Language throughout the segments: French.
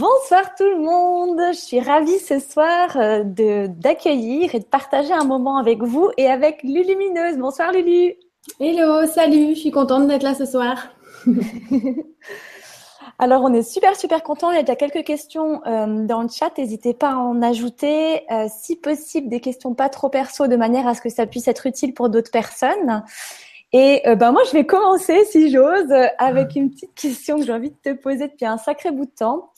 Bonsoir tout le monde, je suis ravie ce soir euh, de d'accueillir et de partager un moment avec vous et avec Lulumineuse. Bonsoir Lulu. Hello, salut, je suis contente d'être là ce soir. Alors, on est super, super content. Il y a déjà quelques questions euh, dans le chat. N'hésitez pas à en ajouter. Euh, si possible, des questions pas trop perso de manière à ce que ça puisse être utile pour d'autres personnes. Et ben moi, je vais commencer, si j'ose, avec une petite question que j'ai envie de te poser depuis un sacré bout de temps.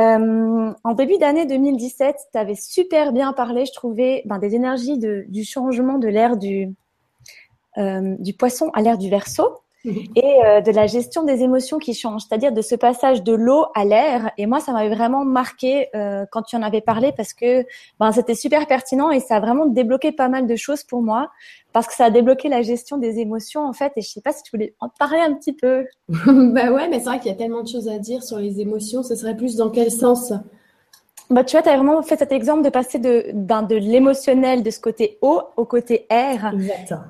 Euh, en début d'année 2017, tu avais super bien parlé, je trouvais, ben, des énergies de, du changement de l'ère du, euh, du poisson à l'ère du verso. Et euh, de la gestion des émotions qui changent, c'est-à-dire de ce passage de l'eau à l'air. Et moi, ça m'avait vraiment marqué euh, quand tu en avais parlé parce que ben, c'était super pertinent et ça a vraiment débloqué pas mal de choses pour moi parce que ça a débloqué la gestion des émotions en fait. Et je sais pas si tu voulais en parler un petit peu. bah ouais, mais c'est vrai qu'il y a tellement de choses à dire sur les émotions. Ce serait plus dans quel sens? Bah, tu vois, tu as vraiment fait cet exemple de passer de, ben, de l'émotionnel, de ce côté eau au côté air.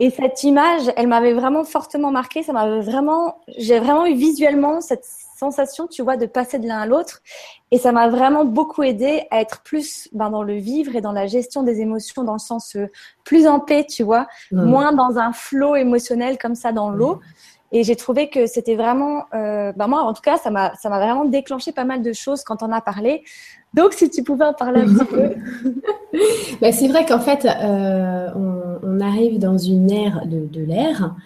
Et cette image, elle m'avait vraiment fortement marqué. Ça m'avait vraiment, j'ai vraiment eu visuellement cette sensation, tu vois, de passer de l'un à l'autre. Et ça m'a vraiment beaucoup aidé à être plus ben, dans le vivre et dans la gestion des émotions, dans le sens euh, plus en paix, tu vois, moins dans un flot émotionnel comme ça dans l'eau. Et j'ai trouvé que c'était vraiment, ben moi en tout cas, ça m'a, ça m'a vraiment déclenché pas mal de choses quand on a parlé. Donc, si tu pouvais en parler un petit peu. Ben, c'est vrai qu'en fait, euh, on, arrive dans une ère de, l'air.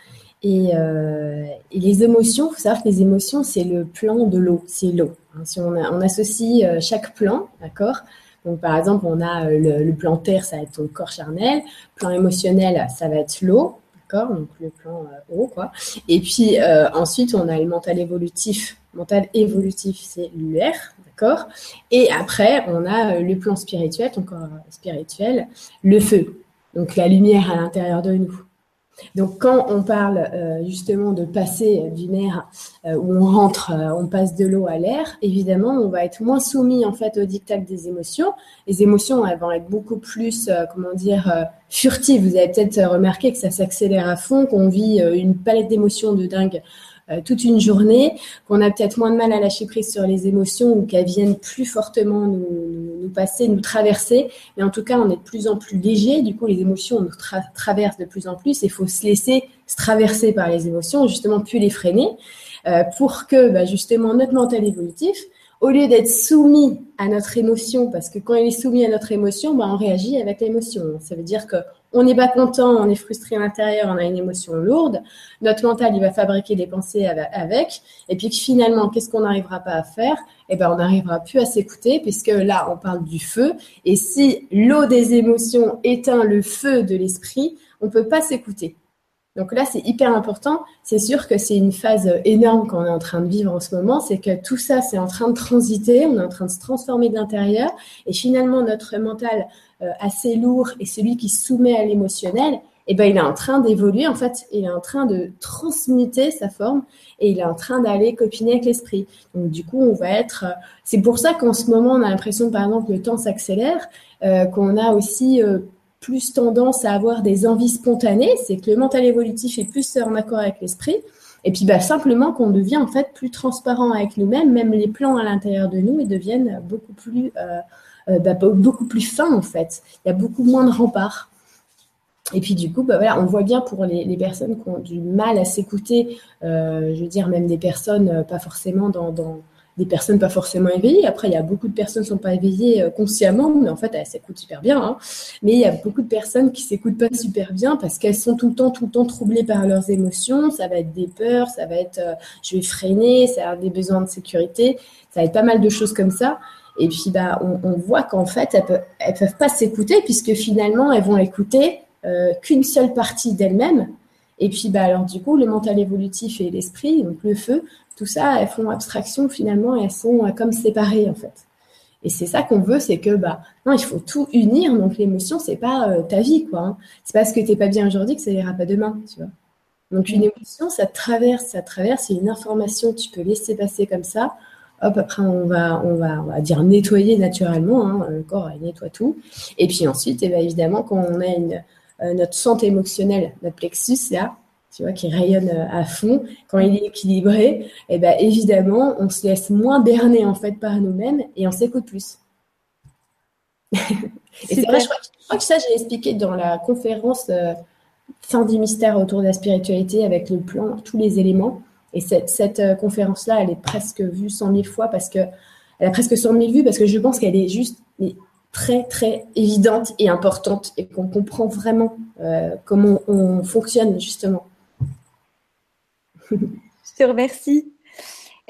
Euh, et, les émotions, il faut savoir que les émotions, c'est le plan de l'eau, c'est l'eau. Hein. si on, associe chaque plan, d'accord? Donc, par exemple, on a le, plan terre, ça va être ton corps charnel. Plan émotionnel, ça va être l'eau, d'accord Donc, le plan eau, quoi. Et puis, ensuite, on a le mental évolutif. Mental évolutif, c'est l'air, D'accord Et après, on a euh, le plan spirituel, corps spirituel, le feu, donc la lumière à l'intérieur de nous. Donc quand on parle euh, justement de passer d'une ère euh, où on rentre, on passe de l'eau à l'air, évidemment, on va être moins soumis en fait au dictat des émotions. Les émotions, elles vont être beaucoup plus, comment dire, furtives. Vous avez peut-être remarqué que ça s'accélère à fond, qu'on vit une palette d'émotions de dingue euh, toute une journée, qu'on a peut-être moins de mal à lâcher prise sur les émotions ou qu'elles viennent plus fortement nous, nous, passer, nous traverser. Mais en tout cas, on est de plus en plus léger. Du coup, les émotions nous traversent de plus en plus. Il faut se laisser se traverser par les émotions, justement, plus les freiner, euh, pour que bah, justement notre mental évolutif, au lieu d'être soumis à notre émotion, parce que quand il est soumis à notre émotion, bah, on réagit avec l'émotion. Ça veut dire que on n'est pas content, on est frustré à l'intérieur, on a une émotion lourde. Notre mental, il va fabriquer des pensées avec. Et puis finalement, qu'est-ce qu'on n'arrivera pas à faire? Eh ben, on n'arrivera plus à s'écouter puisque là, on parle du feu. Et si l'eau des émotions éteint le feu de l'esprit, on peut pas s'écouter. Donc là, c'est hyper important. C'est sûr que c'est une phase énorme qu'on est en train de vivre en ce moment. C'est que tout ça, c'est en train de transiter. On est en train de se transformer de l'intérieur. Et finalement, notre mental assez lourd et celui qui soumet à l'émotionnel, eh ben, il est en train d'évoluer. En fait, il est en train de transmuter sa forme et il est en train d'aller copiner avec l'esprit. Donc, du coup, on va être. Euh, c'est pour ça qu'en ce moment, on a l'impression, par exemple, que le temps s'accélère, euh, qu'on a aussi plus tendance à avoir des envies spontanées, c'est que le mental évolutif est plus en accord avec l'esprit. Et puis bah, simplement qu'on devient en fait plus transparent avec nous-mêmes, même les plans à l'intérieur de nous, ils deviennent beaucoup plus, euh, euh, bah, beaucoup plus fins en fait. Il y a beaucoup moins de remparts. Et puis du coup, bah, voilà, on voit bien pour les, personnes qui ont du mal à s'écouter, euh, je veux dire même des personnes pas forcément dans des personnes pas forcément éveillées. Après, il y a beaucoup de personnes qui sont pas éveillées euh, consciemment, mais en fait, elles s'écoutent super bien. Hein. Mais il y a beaucoup de personnes qui s'écoutent pas super bien parce qu'elles sont tout le temps, tout le temps troublées par leurs émotions. Ça va être des peurs, ça va être euh, je vais freiner, ça va être des besoins de sécurité, ça va être pas mal de choses comme ça. Et puis, bah, on, voit qu'en fait, elles peuvent, elles peuvent pas s'écouter puisque finalement, elles vont écouter euh, qu'une seule partie d'elles-mêmes. Et puis, bah, alors, du coup, le mental évolutif et l'esprit, donc le feu, tout ça, elles font abstraction finalement et elles sont euh, comme séparées en fait. Et c'est ça qu'on veut, c'est que bah non, il faut tout unir. Donc l'émotion, c'est pas euh, ta vie quoi. Hein. C'est parce que t'es pas bien aujourd'hui que ça ira pas demain, tu vois. Donc une émotion, ça traverse, ça traverse. C'est une information, tu peux laisser passer comme ça. Hop, après on va, on va, on va dire nettoyer naturellement. Hein, le corps il nettoie tout. Et puis ensuite, eh ben, évidemment, quand on a une, euh, notre santé émotionnelle, notre plexus là, tu vois, qui rayonne à fond, quand il est équilibré, eh ben, évidemment, on se laisse moins berner en fait par nous-mêmes et on s'écoute plus. et c'est vrai, je crois, que ça, j'ai expliqué dans la conférence euh, Fin du mystère autour de la spiritualité avec le plan, tous les éléments. Et cette, euh, conférence-là, elle est presque vue 100 000 fois parce que elle a presque 100 000 vues parce que je pense qu'elle est juste très, très évidente et importante et qu'on comprend vraiment euh, comment on fonctionne justement. je te remercie.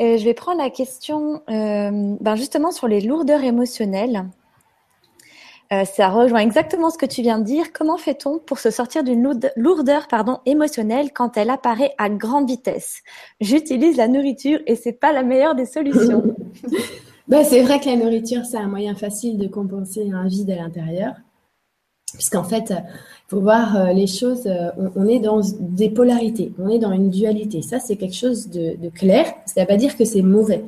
Euh, je vais prendre la question ben justement sur les lourdeurs émotionnelles. Euh, ça rejoint exactement ce que tu viens de dire. Comment fait-on pour se sortir d'une lourdeur pardon, émotionnelle quand elle apparaît à grande vitesse? J'utilise la nourriture et c'est pas la meilleure des solutions. bah, c'est vrai que la nourriture, c'est un moyen facile de compenser un vide à l'intérieur. Puisqu'en fait, il faut voir euh, les choses, euh, on, est dans des polarités, on est dans une dualité. Ça, c'est quelque chose de, de clair. Ça ne veut pas dire que c'est mauvais.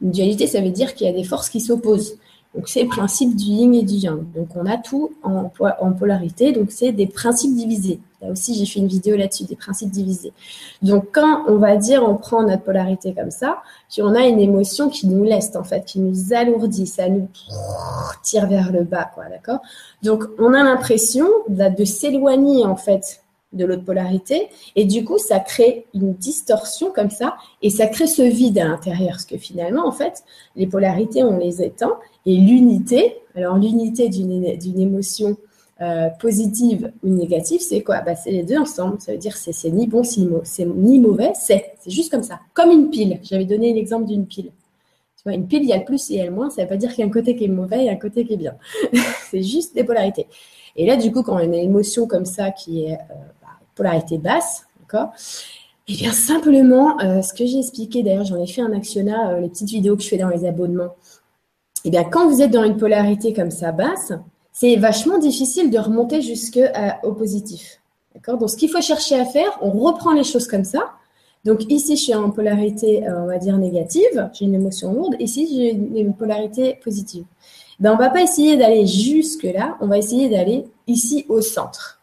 Une dualité, ça veut dire qu'il y a des forces qui s'opposent. Donc, c'est le principe du yin et du yang. Donc, on a tout en, polarité. Donc, c'est des principes divisés. Là aussi, j'ai fait une vidéo là-dessus, des principes divisés. Donc, quand on va dire, on prend notre polarité comme ça, puis on a une émotion qui nous laisse, en fait, qui nous alourdit, ça nous tire vers le bas, quoi, d'accord? Donc, on a l'impression de s'éloigner, en fait, de l'autre polarité. Et du coup, ça crée une distorsion comme ça et ça crée ce vide à l'intérieur. Parce que finalement, en fait, les polarités, on les étend et l'unité, alors l'unité d'une émotion euh, positive ou négative, c'est quoi? Bah, C'est les deux ensemble. Ça veut dire c'est c'est ni bon, ni mauvais, c'est. Juste comme ça. Comme une pile. J'avais donné l'exemple d'une pile. Tu vois, une pile, il y a le plus et il y a le moins. Ça ne veut pas dire qu'il y a un côté qui est mauvais et un côté qui est bien. c'est juste des polarités. Et là, du coup, quand on a une émotion comme ça qui est euh, polarité basse, d'accord Eh bien, simplement, euh, ce que j'ai expliqué, d'ailleurs, j'en ai fait un actionnat, les petites vidéos que je fais dans les abonnements. Eh bien, quand vous êtes dans une polarité comme ça basse, c'est vachement difficile de remonter jusqu'au positif. D'accord? Donc, ce qu'il faut chercher à faire, on reprend les choses comme ça. Donc, ici, je suis en polarité, euh, on va dire, négative. J'ai une émotion lourde. Ici, j'ai une polarité positive. Ben, on va pas essayer d'aller jusque là. On va essayer d'aller ici au centre.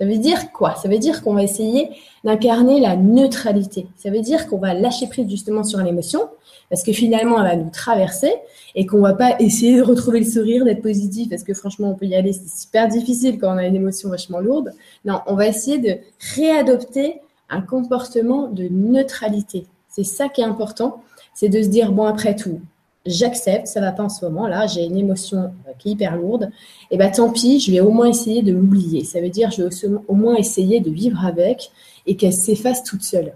Ça veut dire quoi? Ça veut dire qu'on va essayer d'incarner la neutralité. Ça veut dire qu'on va lâcher prise justement sur l'émotion, parce que finalement, elle va nous traverser et qu'on va pas essayer de retrouver le sourire, d'être positif, parce que franchement, on peut y aller, c'est super difficile quand on a une émotion vachement lourde. Non, on va essayer de réadopter un comportement de neutralité. C'est ça qui est important, c'est de se dire, bon, après tout, j'accepte, ça va pas en ce moment, là, j'ai une émotion euh, qui est hyper lourde, et ben tant pis, je vais au moins essayer de l'oublier. Ça veut dire, je vais au moins essayer de vivre avec et qu'elle s'efface toute seule.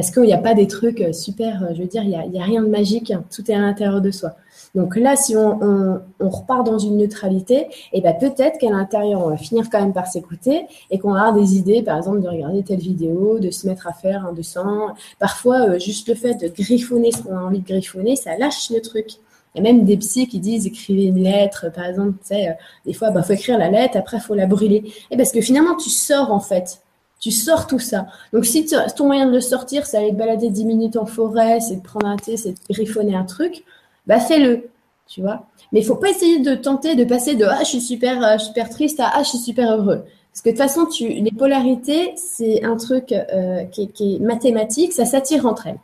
Parce qu'il n'y a pas des trucs euh, super, euh, je veux dire, il n'y a, a, rien de magique, hein. tout est à l'intérieur de soi. Donc là, si on, repart dans une neutralité, et eh ben peut-être qu'à l'intérieur, on va finir quand même par s'écouter et qu'on va des idées, par exemple, de regarder telle vidéo, de se mettre à faire un dessin. Parfois, euh, juste le fait de griffonner ce qu'on a envie de griffonner, ça lâche le truc. Il y a même des psys qui disent écrivez une lettre, par exemple, tu sais, des fois, bah, faut écrire la lettre, après, il faut la brûler. Et parce que finalement, tu sors, en fait. Tu sors tout ça. Donc, si ton moyen de le sortir, c'est aller te balader 10 minutes en forêt, c'est de prendre un thé, c'est de griffonner un truc, bah fais-le, tu vois. Mais il faut pas essayer de tenter de passer de ah je suis super euh, super triste à ah je suis super heureux. Parce que de toute façon, tu, les polarités, c'est un truc euh, qui, est mathématique, ça s'attire entre elles.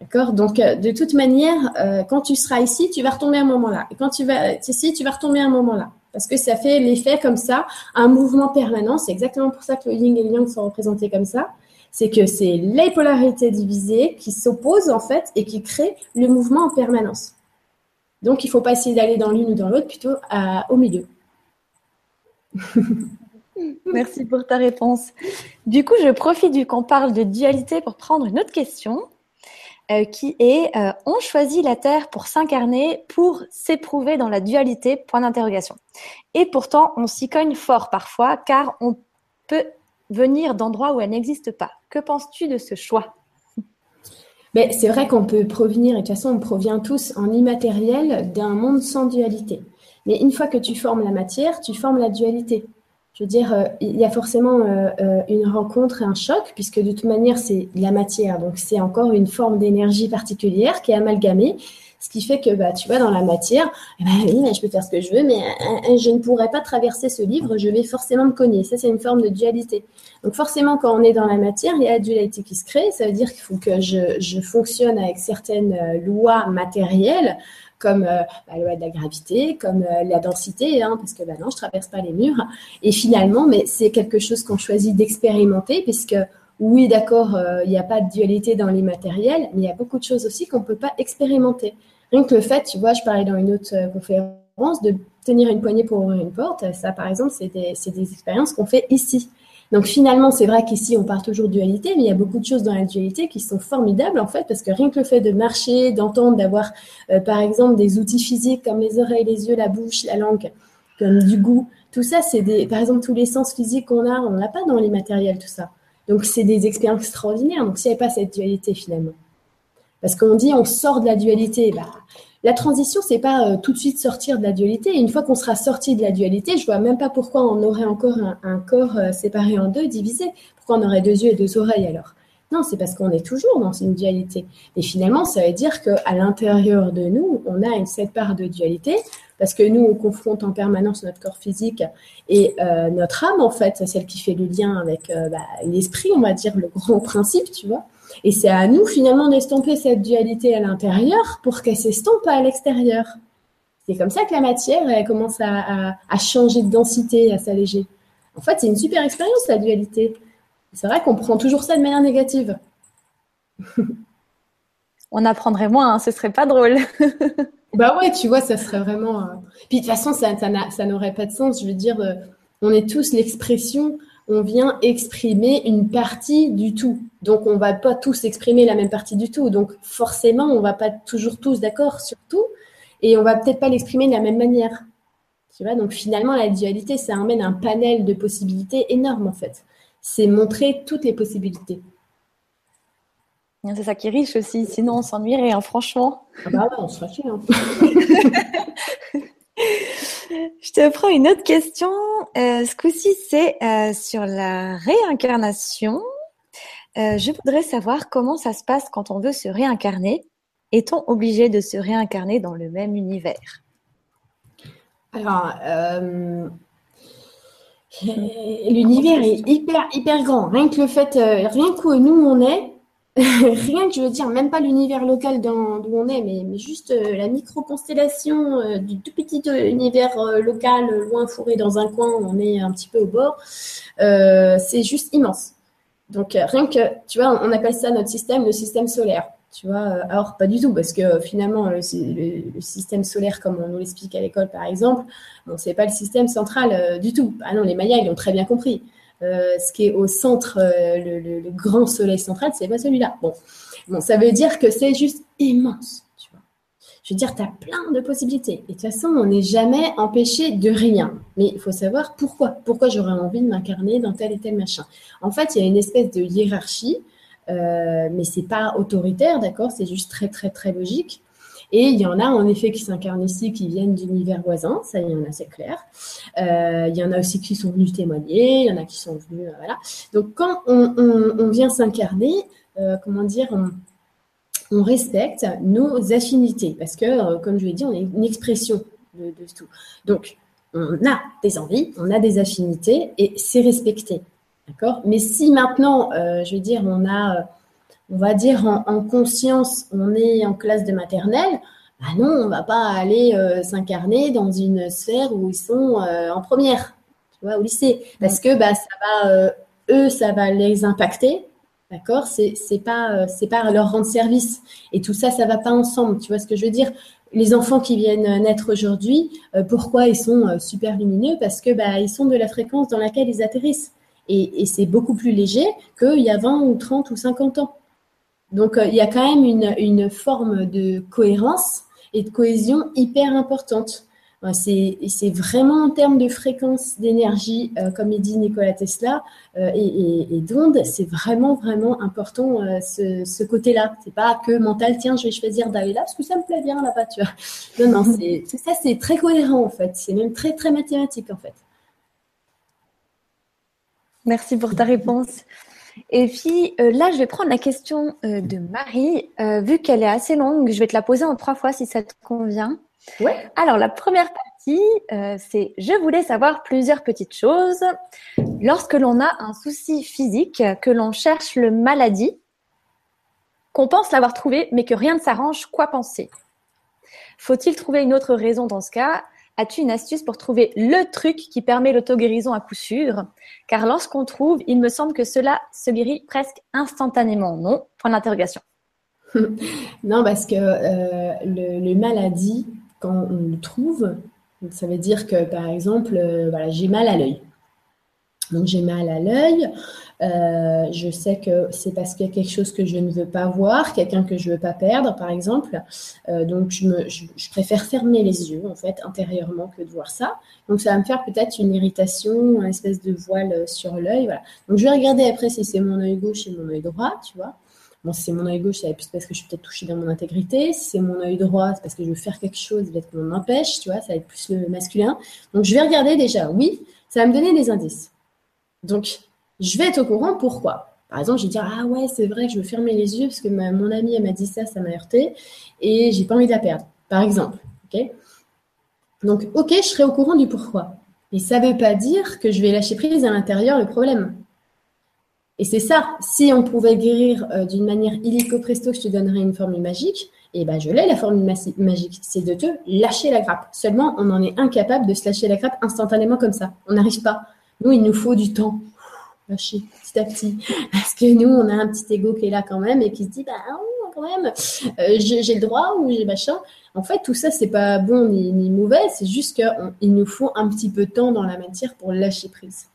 D'accord? Donc, euh, de toute manière, quand tu seras ici, tu vas retomber à un moment-là. Et quand tu vas ici, tu vas retomber à un moment-là. Parce que ça fait l'effet comme ça, un mouvement permanent. C'est exactement pour ça que le yin et le yang sont représentés comme ça. C'est que c'est les polarités divisées qui s'opposent en fait et qui créent le mouvement en permanence. Donc, il ne faut pas essayer d'aller dans l'une ou dans l'autre, plutôt au milieu. Merci pour ta réponse. Du coup, je profite du qu'on parle de dualité pour prendre une autre question euh, qui est euh, on choisit la Terre pour s'incarner, pour s'éprouver dans la dualité Point d'interrogation. Et pourtant, on s'y cogne fort parfois car on peut venir d'endroits où elle n'existe pas. Que penses-tu de ce choix? Mais c'est vrai qu'on peut provenir, et de toute façon, on provient tous en immatériel d'un monde sans dualité. Mais une fois que tu formes la matière, tu formes la dualité. Je veux dire, euh, il y a forcément euh, euh, une rencontre et un choc, puisque de toute manière, c'est la matière. Donc, c'est encore une forme d'énergie particulière qui est amalgamée. Ce qui fait que, bah, tu vois, dans la matière, eh ben, oui, je peux faire ce que je veux, mais je ne pourrais pas traverser ce livre, je vais forcément me cogner. Ça, c'est une forme de dualité. Donc, forcément, quand on est dans la matière, il y a la dualité qui se crée. Ça veut dire qu'il faut que je, fonctionne avec certaines lois matérielles comme la loi de la gravité, comme la densité, hein, parce que bah, non, je traverse pas les murs. Et finalement, mais c'est quelque chose qu'on choisit d'expérimenter, puisque oui, d'accord, euh, il n'y a pas de dualité dans les matériels, mais il y a beaucoup de choses aussi qu'on ne peut pas expérimenter. Rien que le fait, tu vois, je parlais dans une autre euh, conférence, de tenir une poignée pour ouvrir une porte, ça, par exemple, c'est des, expériences qu'on fait ici. Donc finalement, c'est vrai qu'ici, on parle toujours de dualité, mais il y a beaucoup de choses dans la dualité qui sont formidables, en fait, parce que rien que le fait de marcher, d'entendre, d'avoir, euh, par exemple, des outils physiques comme les oreilles, les yeux, la bouche, la langue, comme du goût, tout ça, c'est des, par exemple, tous les sens physiques qu'on a, on n'a pas dans les matériels, tout ça. Donc, c'est des expériences extraordinaires. Donc, s'il n'y avait pas cette dualité finalement. Parce qu'on dit on sort de la dualité. Bah, la transition, c'est pas euh, tout de suite sortir de la dualité. Une fois qu'on sera sorti de la dualité, je vois même pas pourquoi on aurait encore un, corps euh, séparé en deux, divisé. Pourquoi on aurait deux yeux et deux oreilles alors? Non, c'est parce qu'on est toujours dans une dualité. Et finalement, ça veut dire qu'à l'intérieur de nous, on a une, cette part de dualité parce que nous, on confronte en permanence notre corps physique et euh, notre âme, en fait, celle qui fait le lien avec bah, l'esprit, on va dire, le grand principe, tu vois. Et c'est à nous, finalement, d'estomper cette dualité à l'intérieur pour qu'elle s'estompe à l'extérieur. C'est comme ça que la matière, elle commence à, changer de densité, à s'alléger. En fait, c'est une super expérience, la dualité. C'est vrai qu'on prend toujours ça de manière négative. On apprendrait moins, hein, ce serait pas drôle. Bah ouais, tu vois, ça serait vraiment. Euh, puis de toute façon, ça, ça n'aurait pas de sens. Je veux dire, euh, on est tous l'expression, on vient exprimer une partie du tout. Donc, on va pas tous exprimer la même partie du tout. Donc, forcément, on va pas toujours tous d'accord sur tout. Et on va peut-être pas l'exprimer de la même manière. Tu vois, donc finalement, la dualité, ça amène un panel de possibilités énorme, en fait. C'est montrer toutes les possibilités. C'est ça qui est riche aussi, sinon on s'ennuierait, hein, franchement. Ah bah ouais, on se hein. Je te prends une autre question. Euh, ce coup-ci, c'est euh, sur la réincarnation. Euh, je voudrais savoir comment ça se passe quand on veut se réincarner. Est-on obligé de se réincarner dans le même univers? Alors, l'univers est hyper, hyper grand. Rien que le fait, rien qu'où nous on est, rien que je veux dire, même pas l'univers local d'où on est, mais, juste euh, la micro-constellation euh, du tout petit euh, univers local, loin fourré dans un coin on est un petit peu au bord, c'est juste immense. Donc rien que, tu vois, on appelle ça notre système, le système solaire. Tu vois, alors pas du tout, parce que finalement, le, système solaire, comme on nous l'explique à l'école par exemple, bon, c'est pas le système central du tout. Ah non, les Mayas, ils l'ont très bien compris. Euh, ce qui est au centre, euh, le, grand soleil central, c'est pas celui-là. Bon. bon, ça veut dire que c'est juste immense. Tu vois. Je veux dire, tu as plein de possibilités. Et de toute façon, on n'est jamais empêché de rien. Mais il faut savoir pourquoi. Pourquoi j'aurais envie de m'incarner dans tel et tel machin. En fait, il y a une espèce de hiérarchie, euh, mais c'est pas autoritaire, d'accord? C'est juste très, très, très logique. Et il y en a en effet qui s'incarnent ici, qui viennent d'univers voisins, ça y en a, c'est clair. Euh, il y en a aussi qui sont venus témoigner, il y en a qui sont venus, euh. Donc quand on, vient s'incarner, euh, comment dire, on, respecte nos affinités, parce que, comme je l'ai dit, on est une expression de, de tout. Donc, on a des envies, on a des affinités, et c'est respecté. D'accord? Mais si maintenant, je veux dire, on a on va dire en, conscience, on est en classe de maternelle, bah non, on va pas aller euh, s'incarner dans une sphère où ils sont euh, en première, tu vois, au lycée, parce que bah ça va, euh, eux, ça va les impacter, d'accord? C'est c'est pas c'est pas leur rendre service. Et tout ça, ça va pas ensemble, tu vois ce que je veux dire? Les enfants qui viennent naître aujourd'hui, pourquoi ils sont super lumineux? Parce que bah, ils sont de la fréquence dans laquelle ils atterrissent. Et, et c'est beaucoup plus léger qu'il y a 20 ou 30 ou 50 ans. Donc, euh, il y a quand même une, forme de cohérence et de cohésion hyper importante. C'est vraiment en termes de fréquence d'énergie, euh, comme il dit Nikola Tesla, euh, et, et, d'onde, c'est vraiment, vraiment important ce, côté-là. C'est pas que mental, tiens, je vais choisir d'aller là parce que ça me plaît bien là-bas, tu vois. Non, non, c'est ça, c'est très cohérent en fait. C'est même très, très mathématique en fait. Merci pour ta réponse. Et puis là, je vais prendre la question de Marie. vu qu'elle est assez longue, je vais te la poser en trois fois si ça te convient. Ouais. Alors, la première partie, c'est je voulais savoir plusieurs petites choses. Lorsque l'on a un souci physique, que l'on cherche le maladie, qu'on pense l'avoir trouvé, mais que rien ne s'arrange, quoi penser? Faut-il trouver une autre raison dans ce cas? As-tu une astuce pour trouver le truc qui permet l'auto-guérison à coup sûr? Car lorsqu'on trouve, il me semble que cela se guérit presque instantanément, non? Point d'interrogation. non, parce que euh, le, maladie, quand on le trouve, ça veut dire que, par exemple, euh, j'ai mal à l'œil. Donc j'ai mal à l'œil. Euh, je sais que c'est parce qu'il y a quelque chose que je ne veux pas voir, quelqu'un que je veux pas perdre, par exemple. Euh, donc je, me, je, préfère fermer les yeux, en fait, intérieurement, que de voir ça. Donc ça va me faire peut-être une irritation, une espèce de voile sur l'œil. Voilà. Donc je vais regarder après si c'est mon œil gauche et mon œil droit, tu vois. Bon, si c'est mon œil gauche, c'est parce que je suis peut-être touchée dans mon intégrité. Si c'est mon œil droit, c'est parce que je veux faire quelque chose, peut-être qu'on m'empêche, tu vois, ça va être plus le masculin. Donc je vais regarder déjà, oui, ça va me donner des indices. Donc, je vais être au courant pourquoi? Par exemple, je vais dire Ah ouais, c'est vrai que je veux fermer les yeux parce que mon amie elle m'a dit ça, ça m'a heurté et j'ai pas envie de la perdre. Par exemple. Donc, ok, je serai au courant du pourquoi. Mais ça ne veut pas dire que je vais lâcher prise à l'intérieur le problème. Et c'est ça. Si on pouvait guérir euh, d'une manière illico presto, je te donnerais une formule magique, et eh ben je l'ai la formule magique. C'est de te lâcher la grappe. Seulement, on en est incapable de se lâcher la grappe instantanément comme ça. On n'arrive pas. Nous, il nous faut du temps. Lâcher petit à petit. Parce que nous, on a un petit ego qui est là quand même et qui se dit, bah, oh, quand même, euh, j'ai le droit ou j'ai machin. En fait, tout ça, c'est pas bon ni, mauvais. C'est juste qu'il nous faut un petit peu de temps dans la matière pour lâcher prise.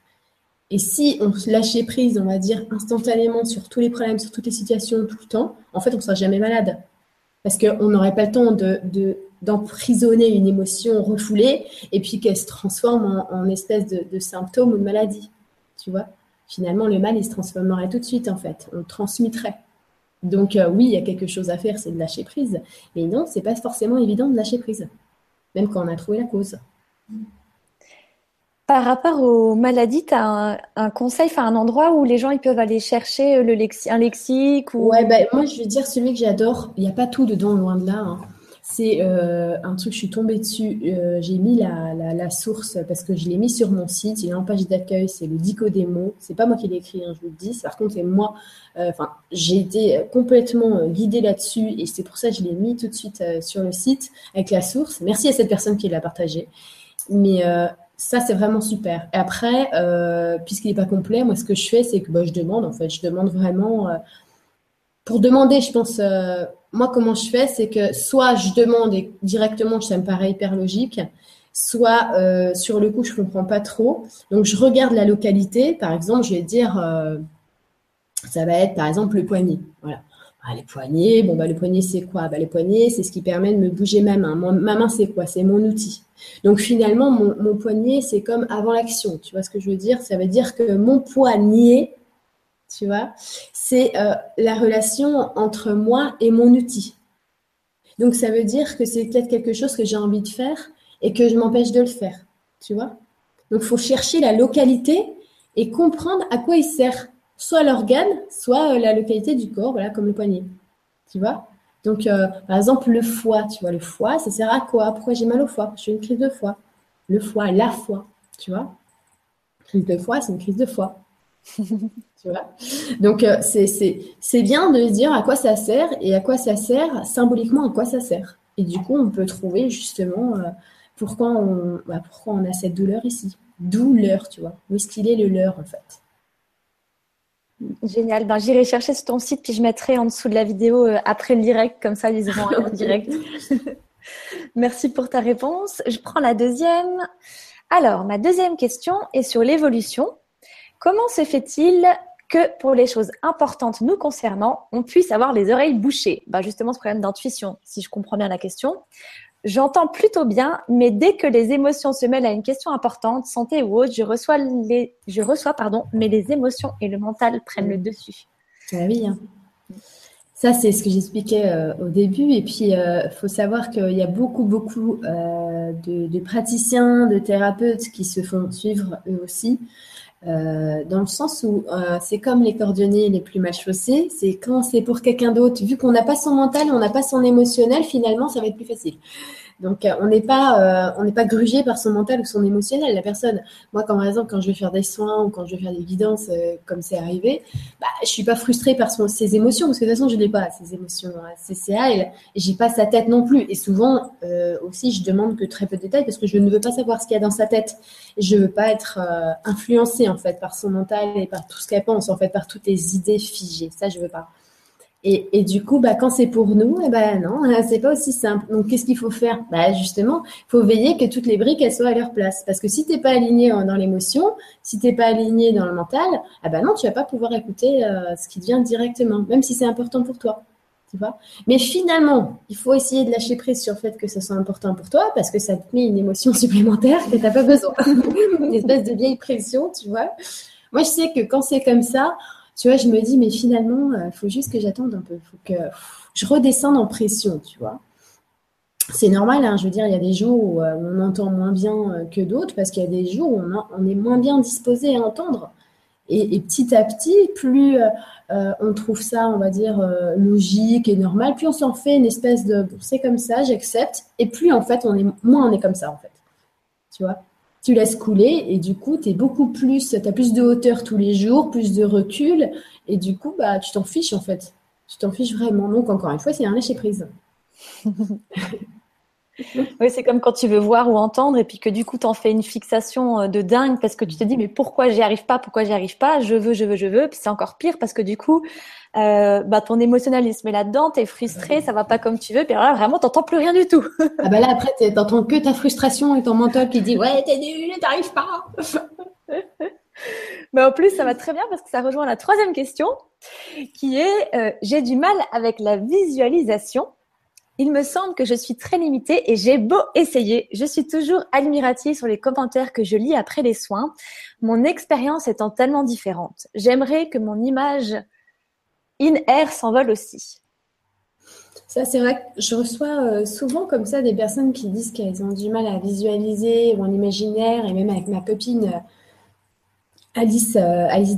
Et si on lâchait prise, on va dire, instantanément sur tous les problèmes, sur toutes les situations, tout le temps, en fait, on ne sera jamais malade. Parce qu'on n'aurait pas le temps de, d'emprisonner une émotion refoulée et puis qu'elle se transforme en, espèce de, de, symptôme ou de maladie. Tu vois? Finalement, le mal, il se transformerait tout de suite, en fait. On le transmettrait. Donc, euh, oui, il y a quelque chose à faire, c'est de lâcher prise. Mais non, c'est pas forcément évident de lâcher prise, même quand on a trouvé la cause. Par rapport aux maladies, tu as un, conseil, enfin un endroit où les gens ils peuvent aller chercher le un lexique ou... Ouais, ben, moi je vais dire celui que j'adore. Il n'y a pas tout dedans, loin de là. Hein. C'est euh, un truc, je suis tombée dessus. Euh, j'ai mis la, source parce que je l'ai mis sur mon site. Il est en page d'accueil. C'est le Dico mots. C'est pas moi qui l'ai écrit, hein, je vous le dis. Par contre, c'est moi. Euh, j'ai été complètement guidée là-dessus et c'est pour ça que je l'ai mis tout de suite sur le site avec la source. Merci à cette personne qui l'a partagé. Mais ça, c'est vraiment super. Et après, puisqu'il n'est pas complet, moi, ce que je fais, c'est que bah, je demande, en fait, je demande vraiment. Pour demander, je pense, moi, comment je fais, c'est que soit je demande et directement, ça me paraît hyper logique, soit euh, sur le coup, je ne comprends pas trop. Donc, je regarde la localité. Par exemple, je vais dire, euh, ça va être par exemple le poignet. Voilà. Ah, les poignets, bon, bah, le poignet, c'est quoi? Bah, Les poignets, c'est ce qui permet de me bouger ma main. ma main, c'est quoi? C'est mon outil. Donc, finalement, mon poignet, c'est comme avant l'action. Tu vois ce que je veux dire? Ça veut dire que mon poignet, tu vois, c'est euh, la relation entre moi et mon outil. Donc ça veut dire que c'est peut-être quelque chose que j'ai envie de faire et que je m'empêche de le faire, tu vois. Donc il faut chercher la localité et comprendre à quoi il sert, soit l'organe, soit euh, la localité du corps, voilà, comme le poignet, tu vois. Donc euh, par exemple le foie, tu vois, le foie, ça sert à quoi? Pourquoi j'ai mal au foie? J'ai une crise de foie. Le foie, la foie, tu vois. Crise de foie, c'est une crise de foie. tu vois Donc, euh, c'est bien de se dire à quoi ça sert et à quoi ça sert, symboliquement, à quoi ça sert. Et du coup, on peut trouver justement euh, pourquoi, on, bah, pourquoi on a cette douleur ici. Douleur, tu vois. Où est-ce qu'il est le leur, en fait? Génial. Ben, J'irai chercher sur ton site, puis je mettrai en dessous de la vidéo euh, après le direct, comme ça, ils auront en direct. Merci pour ta réponse. Je prends la deuxième. Alors, ma deuxième question est sur l'évolution. Comment se fait-il que pour les choses importantes nous concernant, on puisse avoir les oreilles bouchées bah Justement, ce problème d'intuition, si je comprends bien la question. J'entends plutôt bien, mais dès que les émotions se mêlent à une question importante, santé ou autre, je reçois, les, je reçois pardon, mais les émotions et le mental prennent le dessus. Ah oui, hein. Ça, c'est ce que j'expliquais euh, au début. Et puis, il euh, faut savoir qu'il y a beaucoup, beaucoup euh, de, praticiens, de thérapeutes qui se font suivre eux aussi Euh, dans le sens où euh, c'est comme les cordonniers les plus mal chaussés, c'est quand c'est pour quelqu'un d'autre, vu qu'on n'a pas son mental, on n'a pas son émotionnel, finalement, ça va être plus facile. Donc, euh, on n'est pas, euh, on n'est pas grugé par son mental ou son émotionnel. La personne, moi, quand, par exemple, quand je vais faire des soins ou quand je vais faire des guidances, euh, comme c'est arrivé, bah, je suis pas frustrée par son, ses émotions, parce que de toute façon, je n'ai pas ses émotions. C'est à elle. J'ai pas sa tête non plus. Et souvent, aussi, je demande que très peu de détails parce que je ne veux pas savoir ce qu'il y a dans sa tête. Je veux pas être influencée, en fait, par son mental et par tout ce qu'elle pense, en fait, par toutes les idées figées. Ça, je veux pas. Et, et, du coup, bah, quand c'est pour nous, eh ben non, c'est pas aussi simple. Donc, qu'est-ce qu'il faut faire? Bah, Justement, faut veiller que toutes les briques elles soient à leur place. Parce que si t'es pas aligné dans l'émotion, si t'es pas aligné dans le mental, eh ben non, tu vas pas pouvoir écouter euh, ce qui te vient directement, même si c'est important pour toi. Tu vois? Mais finalement, il faut essayer de lâcher prise sur le fait que ça soit important pour toi, parce que ça te met une émotion supplémentaire que t'as pas besoin. une espèce de vieille pression, tu vois? Moi, je sais que quand c'est comme ça, tu vois, je me dis, mais finalement, il euh, faut juste que j'attende un peu. Il faut que je redescende en pression, tu vois. C'est normal, hein, je veux dire, il y a des jours où euh, on entend moins bien euh, que d'autres, parce qu'il y a des jours où on, est moins bien disposé à entendre. Et, petit à petit, plus on trouve ça, on va dire, logique et normal, plus on s'en fait une espèce de, c'est comme ça, j'accepte, et plus en fait, on est, moins on est comme ça, en fait. Tu vois? Tu laisses couler et du coup, tu beaucoup plus, tu as plus de hauteur tous les jours, plus de recul et du coup, bah, tu t'en fiches en fait. Tu t'en fiches vraiment. Donc, encore une fois, c'est un lâcher prise. oui, c'est comme quand tu veux voir ou entendre et puis que du coup, tu en fais une fixation euh, de dingue parce que tu te dis, mais pourquoi j'y arrive pas? Pourquoi j'y arrive pas? Je veux, je veux, je veux. Puis c'est encore pire parce que du coup, euh, bah, ton émotionnalisme est là-dedans, tu es frustré, ça va pas comme tu veux, puis alors là, vraiment, t'entends plus rien du tout. ah bah là, après, t'entends que ta frustration et ton mental qui dit Ouais, t'es nul, t'arrives pas. Mais en plus, ça va très bien parce que ça rejoint la troisième question qui est euh, J'ai du mal avec la visualisation. Il me semble que je suis très limitée et j'ai beau essayer, je suis toujours admirative sur les commentaires que je lis après les soins, mon expérience étant tellement différente. J'aimerais que mon image in-air s'envole aussi. Ça, c'est vrai que je reçois euh, souvent comme ça des personnes qui disent qu'elles ont du mal à visualiser ou en imaginaire, et même avec ma copine euh, Alice, euh, Alice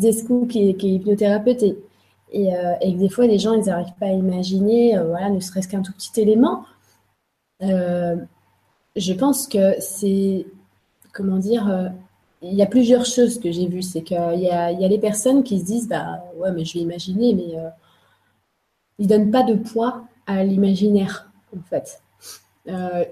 qui est, hypnothérapeute, et, que des fois, les gens, ils n'arrivent pas à imaginer, voilà, ne serait-ce qu'un tout petit élément. je pense que c'est, comment dire, il y a plusieurs choses que j'ai vues. C'est qu'il y a, il y a les personnes qui se disent, bah ouais, mais je vais imaginer, mais euh, ils ne donnent pas de poids à l'imaginaire, en fait. Euh,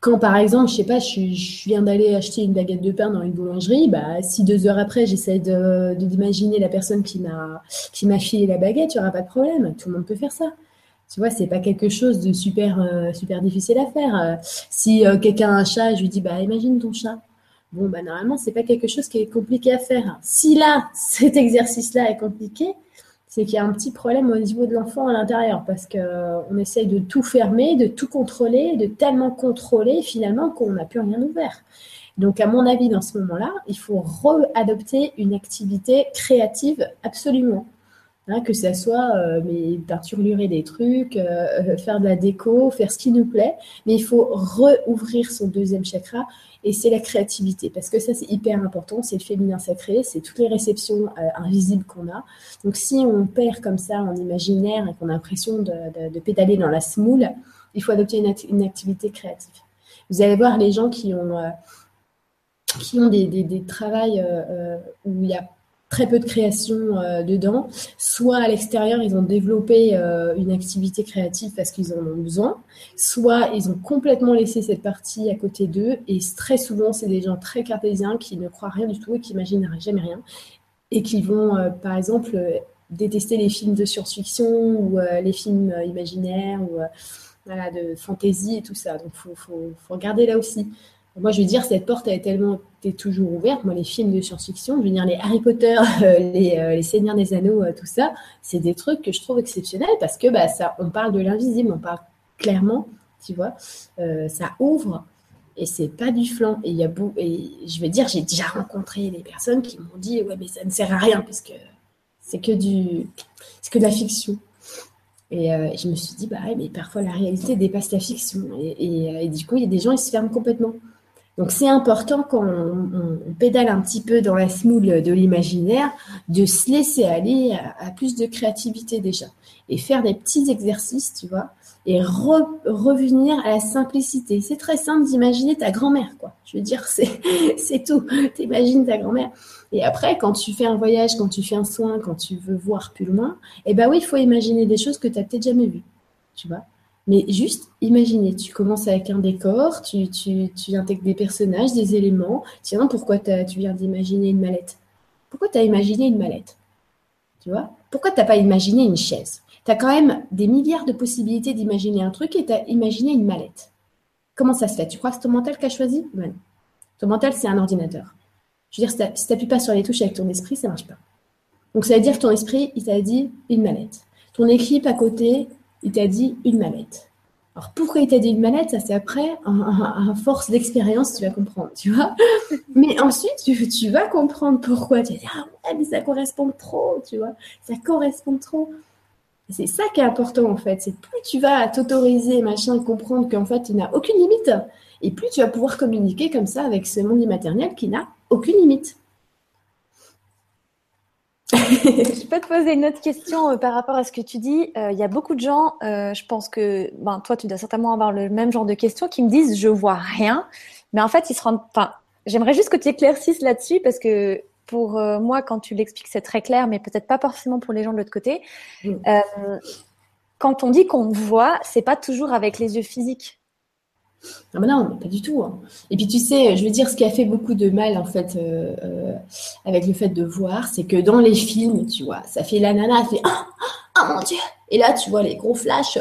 quand par exemple, je sais pas, je, viens d'aller acheter une baguette de pain dans une boulangerie, bah, si deux heures après j'essaie de, d'imaginer la personne qui m'a qui m'a filé la baguette, il n'y aura pas de problème. Tout le monde peut faire ça. Tu vois, c'est pas quelque chose de super euh, super difficile à faire. si quelqu'un a un chat, je lui dis bah imagine ton chat. Bon, bah, normalement, c'est pas quelque chose qui est compliqué à faire. Si là, cet exercice-là est compliqué, c'est qu'il y a un petit problème au niveau de l'enfant à l'intérieur parce qu'on euh, essaye de tout fermer, de tout contrôler, de tellement contrôler finalement qu'on n'a plus rien ouvert. Donc, à mon avis, dans ce moment-là, il faut réadopter une activité créative absolument. Hein, que ça soit euh, mais des trucs, euh, faire de la déco, faire ce qui nous plaît, mais il faut rouvrir son deuxième chakra et c'est la créativité, parce que ça c'est hyper important, c'est le féminin sacré, c'est toutes les réceptions euh, invisibles qu'on a. Donc si on perd comme ça en imaginaire et qu'on a l'impression de, pédaler dans la semoule, il faut adopter une, activité créative. Vous allez voir les gens qui ont, euh, qui ont des, des, des travails euh, où il y a très peu de création euh, dedans. Soit à l'extérieur, ils ont développé euh, une activité créative parce qu'ils en ont besoin, soit ils ont complètement laissé cette partie à côté d'eux. Et très souvent, c'est des gens très cartésiens qui ne croient rien du tout et qui n'imagineraient jamais rien. Et qui vont, euh, par exemple, détester les films de science-fiction ou les films imaginaires ou de fantasy et tout ça. Donc, il faut, faut, faut regarder là aussi. Moi, je veux dire, cette porte, est tellement est toujours ouverte. Moi, les films de science-fiction, je veux dire, les Harry Potter, euh, les, euh, les, Seigneurs des Anneaux, euh, tout ça, c'est des trucs que je trouve exceptionnels parce que bah, ça, on parle de l'invisible, on parle clairement, tu vois, ça ouvre et c'est pas du flanc. Et y a beau, et je veux dire, j'ai déjà rencontré des personnes qui m'ont dit, ouais, mais ça ne sert à rien parce que c'est que que de la fiction. Et je me suis dit, bah mais parfois la réalité dépasse la fiction. Et, et, et du coup, il y a des gens, ils se ferment complètement. Donc c'est important quand on, pédale un petit peu dans la smoule de l'imaginaire, de se laisser aller à, plus de créativité déjà et faire des petits exercices, tu vois, et revenir à la simplicité. C'est très simple d'imaginer ta grand-mère, quoi. Je veux dire, c'est tout. T'imagines ta grand-mère. Et après, quand tu fais un voyage, quand tu fais un soin, quand tu veux voir plus loin, eh ben oui, il faut imaginer des choses que tu n'as peut-être jamais vues, tu vois. Mais juste imaginer, tu commences avec un décor, tu, tu, tu intègres des personnages, des éléments. Tiens, pourquoi tu viens d'imaginer une mallette? Pourquoi tu as imaginé une mallette? Tu vois? Pourquoi tu n'as pas imaginé une chaise? Tu as quand même des milliards de possibilités d'imaginer un truc et tu as imaginé une mallette. Comment ça se fait? Tu crois que c'est ton mental qui a choisi? Ben Ton mental, c'est un ordinateur. Je veux dire, si tu n'appuies pas sur les touches avec ton esprit, ça ne marche pas. Donc ça veut dire que ton esprit, il t'a dit une mallette. Ton équipe à côté, il t'a dit une mallette. Alors pourquoi il t'a dit une mallette, ça c'est après, à force d'expérience, tu vas comprendre, tu vois. Mais ensuite, tu, vas comprendre pourquoi. Tu vas dire, ah ouais, mais ça correspond trop, tu vois. Ça correspond trop. C'est ça qui est important en fait. C'est plus tu vas t'autoriser, machin, comprendre qu'en fait, il n'a aucune limite. Et plus tu vas pouvoir communiquer comme ça avec ce monde immatériel qui n'a aucune limite. je peux te poser une autre question euh, par rapport à ce que tu dis. Il euh, y a beaucoup de gens, euh, je pense que ben, toi, tu dois certainement avoir le même genre de questions, qui me disent je vois rien. Mais en fait, ils se rendent. Enfin, j'aimerais juste que tu éclaircisses là-dessus parce que pour moi, quand tu l'expliques, c'est très clair, mais peut-être pas forcément pour les gens de l'autre côté. Mm. quand on dit qu'on voit, c'est pas toujours avec les yeux physiques. Ah non, pas du tout. Hein. Et puis tu sais, je veux dire, ce qui a fait beaucoup de mal en fait euh, euh, avec le fait de voir, c'est que dans les films, tu vois, ça fait la nana, elle fait ah, ah, oh, mon dieu, et là tu vois les gros flashs.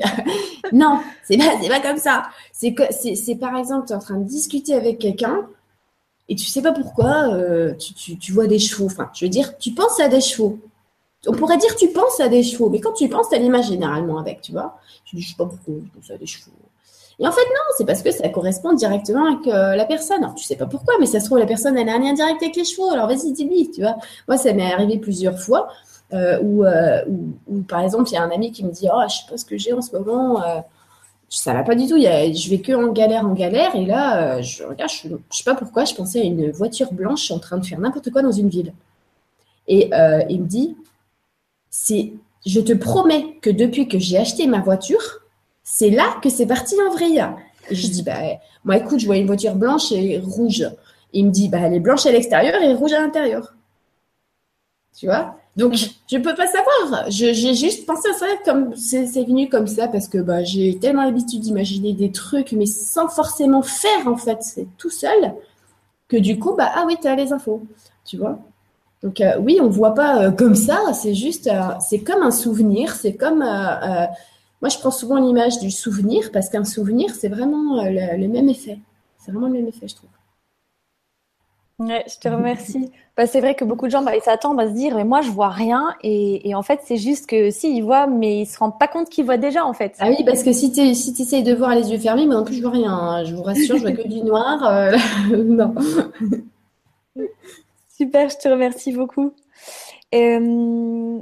non, c'est pas, pas comme ça. C'est c'est, par exemple, tu es en train de discuter avec quelqu'un et tu sais pas pourquoi, euh, tu, tu, vois des chevaux. Enfin, je veux dire, tu penses à des chevaux. On pourrait dire tu penses à des chevaux, mais quand tu penses, tu as l'image généralement avec, tu vois. Tu dis, je sais pas pourquoi je pense à des chevaux. Et en fait, non, c'est parce que ça correspond directement avec euh, la personne. Alors, tu sais pas pourquoi, mais ça se trouve, la personne, elle a un lien direct avec les chevaux. Alors, vas-y, dis-lui, tu vois. Moi, ça m'est arrivé plusieurs fois euh, euh, où, par exemple, il y a un ami qui me dit Oh, je sais pas ce que j'ai en ce moment. ça va pas du tout. Je vais que en galère, en galère. Et là, je regarde, je sais pas pourquoi, je pensais à une voiture blanche en train de faire n'importe quoi dans une ville. Et il me dit c'est, Je te promets que depuis que j'ai acheté ma voiture, c'est là que c'est parti en vrille. Et je dis, bah, moi, écoute, je vois une voiture blanche et rouge. il me dit, bah, elle est blanche à l'extérieur et rouge à l'intérieur. Tu vois? Donc, je ne peux pas savoir. J'ai juste pensé à ça comme c'est venu comme ça parce que bah, j'ai tellement l'habitude d'imaginer des trucs, mais sans forcément faire, en fait. C'est tout seul que du coup, bah, ah oui, tu as les infos. Tu vois? Donc euh, oui, on ne voit pas euh, comme ça, c'est juste, euh, c'est comme un souvenir, c'est comme moi, je prends souvent l'image du souvenir parce qu'un souvenir, c'est vraiment euh, le, même effet. C'est vraiment le même effet, je trouve. Ouais, je te remercie. Bah, c'est vrai que beaucoup de gens bah, ils s'attendent à se dire mais moi je vois rien et, en fait c'est juste que si ils voient mais ils se rendent pas compte qu'ils voient déjà en fait. Ah oui parce que si tu si essayes de voir les yeux fermés mais en plus je vois rien. Hein. Je vous rassure je vois que du noir. Euh, non. Super, je te remercie beaucoup. Euh,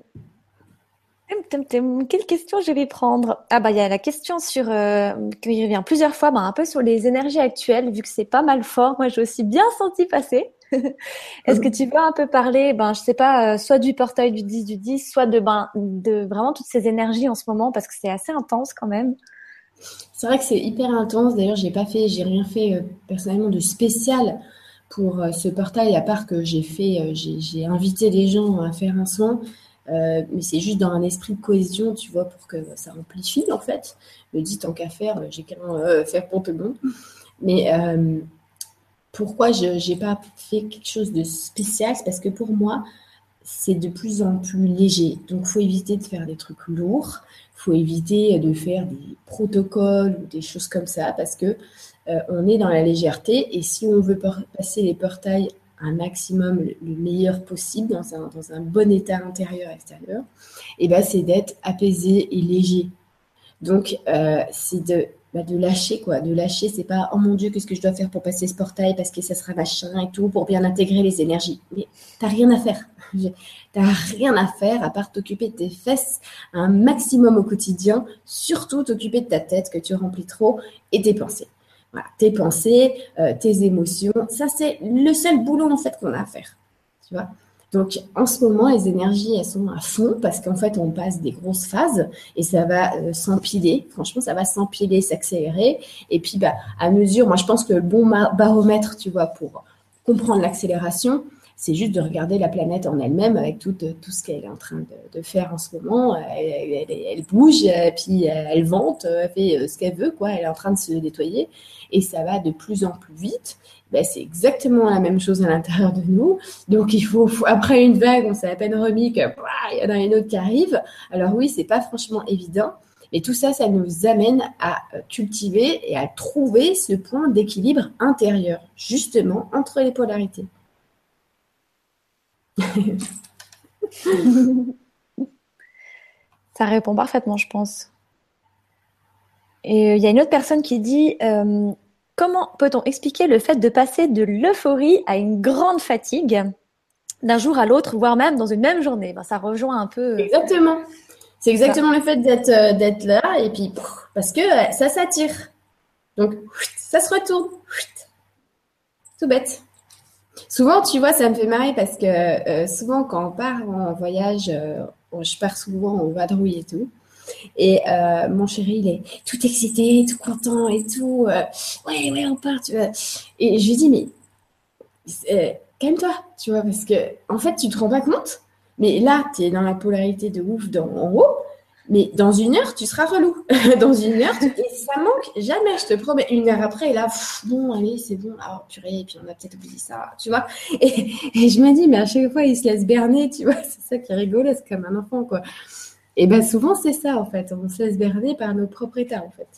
quelle question je vais prendre? Ah bah il y a la question sur euh, qui revient plusieurs fois, bah, un peu sur les énergies actuelles, vu que c'est pas mal fort. Moi, j'ai aussi bien senti passer. Est-ce que tu veux un peu parler, ben je sais pas, euh, soit du portail du 10 du 10, soit de ben de vraiment toutes ces énergies en ce moment, parce que c'est assez intense quand même. C'est vrai que c'est hyper intense. D'ailleurs, j'ai pas fait, j'ai rien fait euh, personnellement de spécial pour ce portail, à part que j'ai fait, j'ai invité des gens à faire un soin. Euh, mais c'est juste dans un esprit de cohésion, tu vois, pour que ça amplifie en fait. Le dit tant qu'à faire, j'ai qu'à euh, faire pour tout le monde. Mais euh, pourquoi je n'ai pas fait quelque chose de spécial? C'est parce que pour moi, c'est de plus en plus léger. Donc, il faut éviter de faire des trucs lourds. Il faut éviter de faire des protocoles ou des choses comme ça parce que on est dans la légèreté. Et si on veut passer les portails un maximum le meilleur possible dans un, dans un bon état intérieur extérieur, et eh ben c'est d'être apaisé et léger. Donc euh, c'est de, bah, de lâcher quoi, de lâcher, c'est pas oh mon dieu qu'est-ce que je dois faire pour passer ce portail parce que ça sera machin et tout pour bien intégrer les énergies. Mais t'as rien à faire, t'as rien à faire à part t'occuper de tes fesses un maximum au quotidien, surtout t'occuper de ta tête que tu remplis trop et tes pensées. Tes pensées, euh, tes émotions, ça c'est le seul boulot en fait qu'on a à faire. Tu vois donc, en ce moment, les énergies, elles sont à fond parce qu'en fait, on passe des grosses phases et ça va euh, s'empiler. Franchement, ça va s'empiler, s'accélérer. Et puis, bah, à mesure, moi, je pense que le bon baromètre, tu vois, pour comprendre l'accélération, c'est juste de regarder la planète en elle-même avec tout, tout ce qu'elle est en train de, faire en ce moment. Elle, bouge, puis elle vente, elle fait ce qu'elle veut, quoi. Elle est en train de se nettoyer et ça va de plus en plus vite. Ben, c'est exactement la même chose à l'intérieur de nous. Donc, il faut, après une vague, on s'est à peine remis qu'il y en a une autre qui arrive. Alors oui, c'est pas franchement évident. Mais tout ça, ça nous amène à cultiver et à trouver ce point d'équilibre intérieur, justement, entre les polarités. Ça répond parfaitement, je pense. Et euh, il y a une autre personne qui dit euh, Comment peut-on expliquer le fait de passer de l'euphorie à une grande fatigue d'un jour à l'autre, voire même dans une même journée? Ben, Ça rejoint un peu. Euh, exactement. C'est exactement le fait d'être là et puis parce que ça s'attire. Donc ça se retourne. Tout bête. Souvent, tu vois, ça me fait marrer parce que euh, souvent, quand on part en voyage, euh, je pars souvent en vadrouille et tout. Et euh, mon chéri, il est tout excité, tout content et tout. ouais, ouais, on part, tu vois. Et je lui dis, mais calme-toi, tu vois, parce que en fait, tu te rends pas compte. Mais là, tu es dans la polarité de ouf dans, en haut. Mais dans une heure, tu seras relou. dans une heure, et ça manque jamais, je te promets. Une heure après, là, bon, allez, c'est bon, ah, purée, et puis on a peut-être oublié ça, tu vois. Et, je me dis, mais à chaque fois, il se laisse berner, tu vois, c'est ça qui est rigolo, c'est comme un enfant, quoi. Et bien souvent, c'est ça, en fait. On se laisse berner par notre propre état, en fait.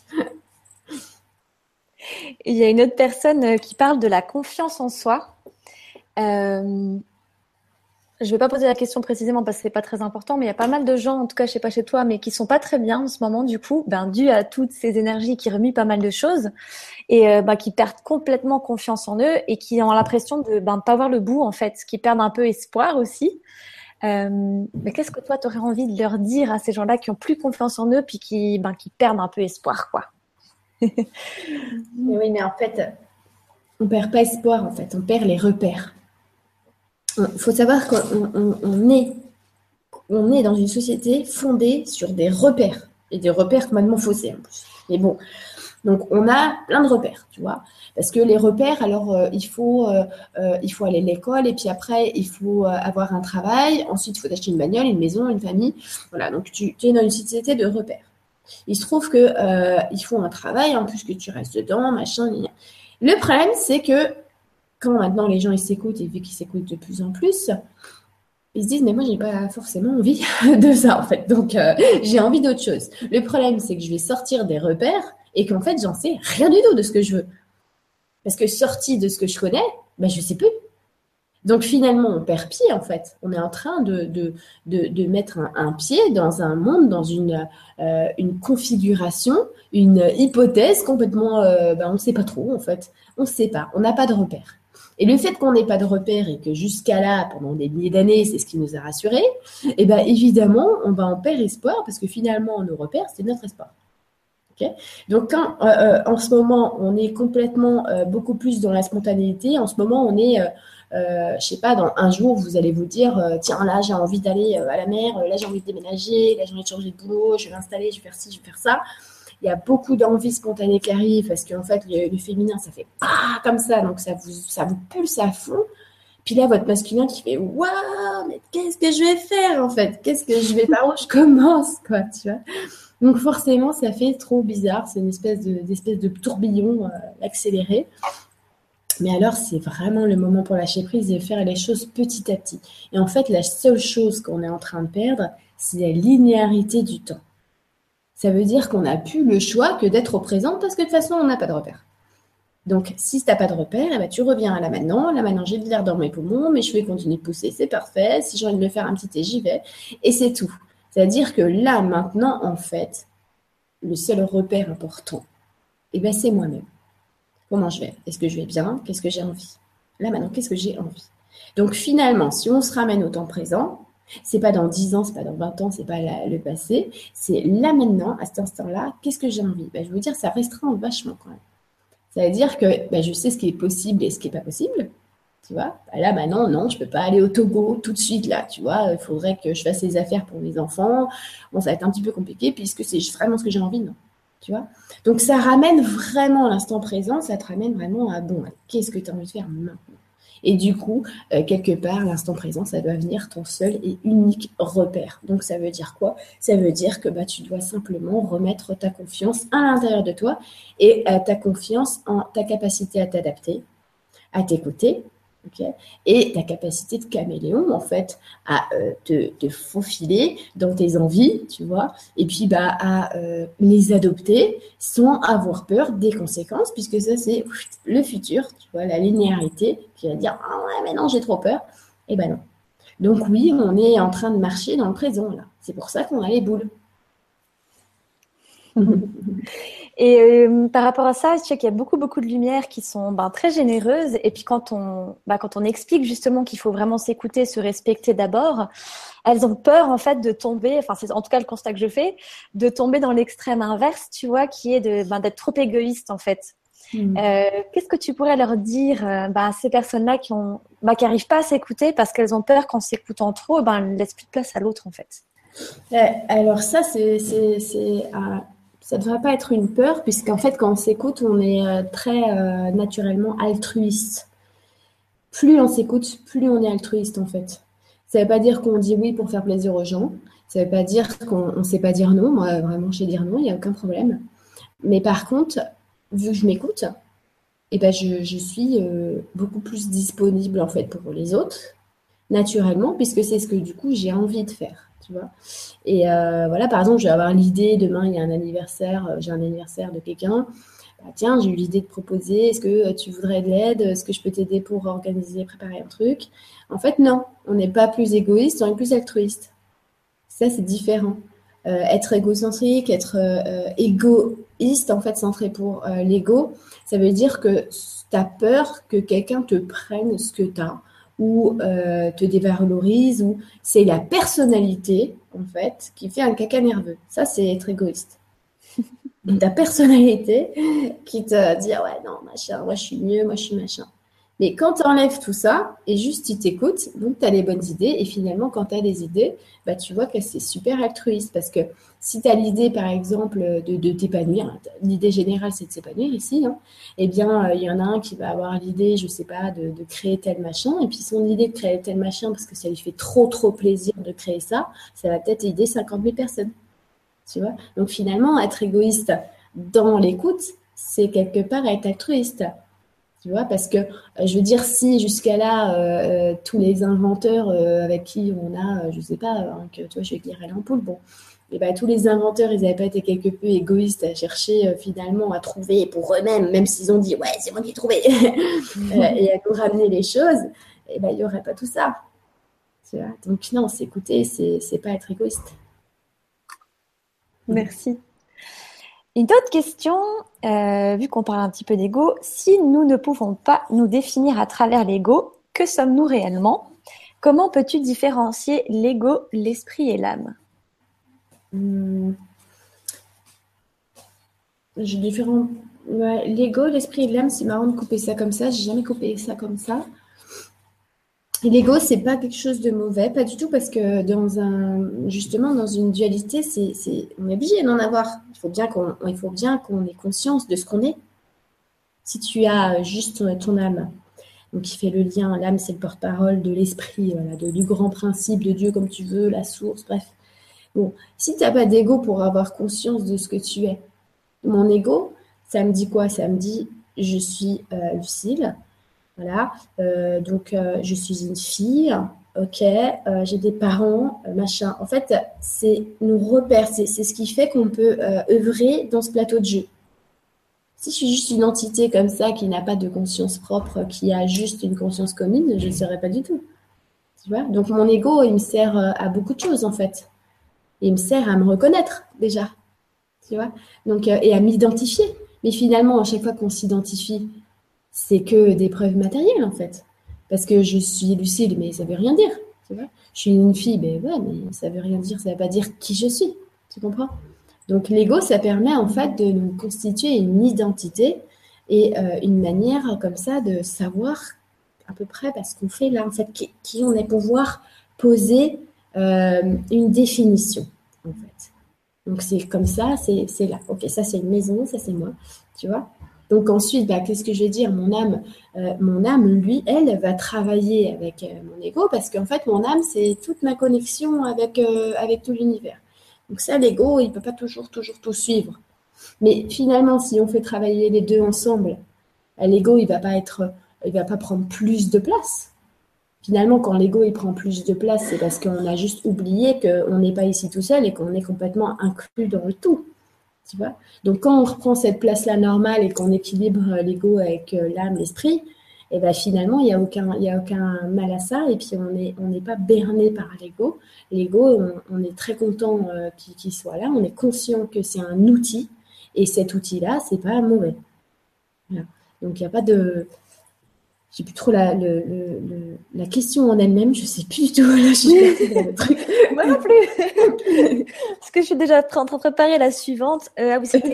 Il y a une autre personne euh, qui parle de la confiance en soi. Euh, je ne vais pas poser la question précisément parce que c'est pas très important, mais il y a pas mal de gens, en tout cas je sais pas chez toi, mais qui sont pas très bien en ce moment du coup, ben dû à toutes ces énergies qui remuent pas mal de choses et euh, ben, qui perdent complètement confiance en eux et qui ont l'impression de ben pas voir le bout en fait, qui perdent un peu espoir aussi. Euh, mais qu'est-ce que toi tu aurais envie de leur dire à ces gens-là qui ont plus confiance en eux puis qui ben qui perdent un peu espoir quoi? Oui, mais en fait, on perd pas espoir en fait, on perd les repères il faut savoir qu'on est, on est dans une société fondée sur des repères et des repères complètement faussés en plus. Mais bon, donc on a plein de repères, tu vois, parce que les repères, alors euh, il faut, euh, euh, il faut aller à l'école et puis après il faut avoir un travail, ensuite il faut acheter une bagnole, une maison, une famille, voilà. Donc tu, es dans une société de repères. Il se trouve que il faut un travail en plus que tu restes dedans, machin. Le problème c'est que quand maintenant les gens ils s'écoutent et vu qu'ils s'écoutent de plus en plus, ils se disent mais moi j'ai pas forcément envie de ça en fait. Donc euh, j'ai envie d'autre chose. Le problème c'est que je vais sortir des repères et qu'en fait j'en sais rien du tout de ce que je veux. Parce que sorti de ce que je connais, ben je sais plus. Donc finalement on perd pied en fait. On est en train de, de, de, mettre un, pied dans un monde, dans une, euh, une configuration, une hypothèse complètement, euh, ben, on ne sait pas trop en fait. On ne sait pas. On n'a pas de repères. Et le fait qu'on n'ait pas de repères et que jusqu'à là, pendant des milliers d'années, c'est ce qui nous a rassurés, eh bien évidemment, on va en perdre espoir parce que finalement, nos repères, c'est notre espoir. Donc, quand euh, euh, en ce moment, on est complètement euh, beaucoup plus dans la spontanéité, en ce moment, on est, je sais pas, dans un jour, vous allez vous dire, tiens, là, j'ai envie d'aller à la mer, là, j'ai envie de déménager, là, j'ai envie de changer de boulot, je vais m'installer, je vais faire ci, je vais faire ça il y a beaucoup d'envie spontanée qui arrive parce qu'en fait, le, féminin, ça fait comme ça, donc ça vous, ça vous pulse à fond. Puis là, votre masculin qui fait waouh, mais qu'est-ce que je vais faire en fait? Qu'est-ce que je vais par où je commence quoi, tu vois? Donc forcément, ça fait trop bizarre. C'est une espèce de, de tourbillon euh, accéléré. Mais alors, c'est vraiment le moment pour lâcher prise et faire les choses petit à petit. Et en fait, la seule chose qu'on est en train de perdre, c'est la linéarité du temps ça veut dire qu'on n'a plus le choix que d'être au présent parce que de toute façon, on n'a pas de repère. Donc, si tu n'as pas de repère, eh ben, tu reviens à là maintenant. Là maintenant, j'ai de l'air dans mes poumons, mes cheveux continuent de pousser, c'est parfait. Si j'ai envie de me faire un petit thé, j'y vais. Et c'est tout. C'est-à-dire que là maintenant, en fait, le seul repère important, eh ben, c'est moi-même. Comment je vais? Est-ce que je vais bien? Qu'est-ce que j'ai envie? Là maintenant, qu'est-ce que j'ai envie? Donc finalement, si on se ramène au temps présent, c'est pas dans 10 ans, c'est pas dans 20 ans, c'est pas le passé. C'est là maintenant, à cet instant-là, qu'est-ce que j'ai envie? Ben, Je veux dire, ça restreint vachement quand même. Ça veut dire que bah, je sais ce qui est possible et ce qui n'est pas possible. Tu vois bah, Là, maintenant, non, je ne peux pas aller au Togo tout de suite, là. Tu vois, il faudrait que je fasse les affaires pour mes enfants. Bon, ça va être un petit peu compliqué puisque c'est vraiment ce que j'ai envie, non tu vois Donc, ça ramène vraiment l'instant présent, ça te ramène vraiment à bon, qu'est-ce que tu as envie de faire maintenant? Et du coup, euh, quelque part, l'instant présent, ça doit venir ton seul et unique repère. Donc, ça veut dire quoi? Ça veut dire que bah, tu dois simplement remettre ta confiance à l'intérieur de toi et euh, ta confiance en ta capacité à t'adapter, à t'écouter, et ta capacité de caméléon, en fait, à euh, te, faufiler dans tes envies, tu vois, et puis bah, à euh, les adopter sans avoir peur des conséquences, puisque ça, c'est le futur, tu vois, la linéarité qui va dire Ah ouais, mais non, j'ai trop peur. Et eh ben non. Donc, oui, on est en train de marcher dans le présent, là. C'est pour ça qu'on a les boules. Et euh, par rapport à ça, je sais qu'il y a beaucoup, beaucoup de lumières qui sont ben, très généreuses. Et puis quand on, ben, quand on explique justement qu'il faut vraiment s'écouter, se respecter d'abord, elles ont peur en fait de tomber, enfin c'est en tout cas le constat que je fais, de tomber dans l'extrême inverse, tu vois, qui est de ben, d'être trop égoïste en fait. Hmm. Euh, Qu'est-ce que tu pourrais leur dire euh, à ces personnes-là qui ont, qui arrivent pas à s'écouter parce qu'elles ont peur qu'en s'écoutant trop, ben, elles laissent plus de place à l'autre en fait? Alors ça, c'est ça ne devrait pas être une peur, puisqu'en fait, quand on s'écoute, on est euh, très euh, naturellement altruiste. Plus on s'écoute, plus on est altruiste, en fait. Ça ne veut pas dire qu'on dit oui pour faire plaisir aux gens. Ça ne veut pas dire qu'on ne sait pas dire non. Moi, vraiment, je sais dire non, il n'y a aucun problème. Mais par contre, vu que je m'écoute, eh ben, je, suis euh, beaucoup plus disponible, en fait, pour les autres, naturellement, puisque c'est ce que, du coup, j'ai envie de faire. Et euh, voilà, par exemple, je vais avoir l'idée, demain, il y a un anniversaire, euh, j'ai un anniversaire de quelqu'un. Bah, tiens, j'ai eu l'idée de proposer, est-ce que euh, tu voudrais de l'aide? Est-ce que je peux t'aider pour organiser, préparer un truc? En fait, non, on n'est pas plus égoïste, on est plus altruiste. Ça, c'est différent. être égocentrique, être égoïste, en fait, centré pour l'ego, ça veut dire que tu as peur que quelqu'un te prenne ce que tu as ou euh, te dévalorise, ou c'est la personnalité, en fait, qui fait un caca nerveux. Ça, c'est être égoïste. Ta personnalité qui te dit, ouais, non, machin, moi je suis mieux, moi je suis machin. Mais quand tu enlèves tout ça et juste tu t'écoutes, donc tu as les bonnes idées. Et finalement, quand tu as des idées, bah, tu vois que c'est super altruiste. Parce que si tu as l'idée, par exemple, de, t'épanouir, l'idée générale, c'est de s'épanouir ici, hein, eh bien, euh, il y en a un qui va avoir l'idée, je sais pas, de, créer tel machin. Et puis son idée de créer tel machin, parce que ça lui fait trop, trop plaisir de créer ça, ça va peut-être aider 50 000 personnes. Tu vois? Donc finalement, être égoïste dans l'écoute, c'est quelque part être altruiste. Tu vois, parce que euh, je veux dire, si jusqu'à là, euh, euh, tous les inventeurs avec qui on a, je sais pas, hein, que toi, je vais éclairer l'ampoule, bon, et eh ben, tous les inventeurs, ils n'avaient pas été quelque peu égoïstes à chercher finalement à trouver pour eux-mêmes, même s'ils ont dit, ouais, c'est moi qui ai trouvé, et à nous ramener les choses, et eh ben, il n'y aurait pas tout ça. Tu vois Donc, non, s'écouter, c'est pas être égoïste. Merci. Une autre question, euh, vu qu'on parle un petit peu d'ego, si nous ne pouvons pas nous définir à travers l'ego, que sommes-nous réellement? Comment peux-tu différencier l'ego, l'esprit et l'âme? Hmm. L'ego, l'esprit et l'âme, c'est marrant de couper ça comme ça. J'ai jamais coupé ça comme ça. L'ego, c'est pas quelque chose de mauvais, pas du tout, parce que dans un, justement, dans une dualité, c'est, on est obligé d'en avoir. Il faut bien qu'on, il ait conscience de ce qu'on est. Si tu as juste ton, âme, donc qui fait le lien, l'âme, c'est le porte-parole de l'esprit, du grand principe de Dieu, comme tu veux, la source, bref. Bon, si tu n'as pas d'ego pour avoir conscience de ce que tu es, mon ego, ça me dit quoi? Ça me dit, je suis euh, Lucille, voilà. Euh, donc, euh, je suis une fille. Ok, euh, j'ai des parents, machin. En fait, c'est nos repères, c'est ce qui fait qu'on peut œuvrer dans ce plateau de jeu. Si je suis juste une entité comme ça, qui n'a pas de conscience propre, qui a juste une conscience commune, je ne serais pas du tout. Tu vois? Donc mon ego, il me sert à beaucoup de choses en fait. Il me sert à me reconnaître déjà. Tu vois? Donc et à m'identifier. Mais finalement, à chaque fois qu'on s'identifie, c'est que des preuves matérielles en fait. Parce que je suis lucide, mais ça veut rien dire. Tu vois je suis une fille, ben mais ça veut rien dire, ça veut pas dire qui je suis. Tu comprends? Donc l'ego, ça permet en fait de nous constituer une identité et une manière comme ça de savoir à peu près ce qu'on fait là, en fait, qui, on est pouvoir poser une définition, en fait. Donc c'est comme ça, c'est là. Ok, ça c'est une maison, ça c'est moi, tu vois. Donc ensuite, bah, qu'est-ce que je vais dire? Mon âme, euh, mon âme, lui, elle, va travailler avec euh, mon ego parce qu'en fait, mon âme, c'est toute ma connexion avec, euh, tout l'univers. Donc ça, l'ego, il ne peut pas toujours, toujours tout suivre. Mais finalement, si on fait travailler les deux ensemble, l'ego, il va va pas prendre plus de place. Finalement, quand l'ego il prend plus de place, c'est parce qu'on a juste oublié qu'on n'est pas ici tout seul et qu'on est complètement inclus dans le tout. Donc, quand on reprend cette place-là normale et qu'on équilibre euh, l'ego avec euh, l'âme, l'esprit, et eh ben finalement, il n'y a, aucun, a aucun mal à ça. Et puis, on n'est on pas berné par l'ego. L'ego, on, est très content euh, qu'il soit là. On est conscient que c'est un outil. Et cet outil-là, c'est pas mauvais. Donc, il n'y a pas de j'ai plus trop la, la question en elle-même, je sais plus du tout. Moi non plus. Parce que je suis déjà en train de préparer la suivante. Euh, ah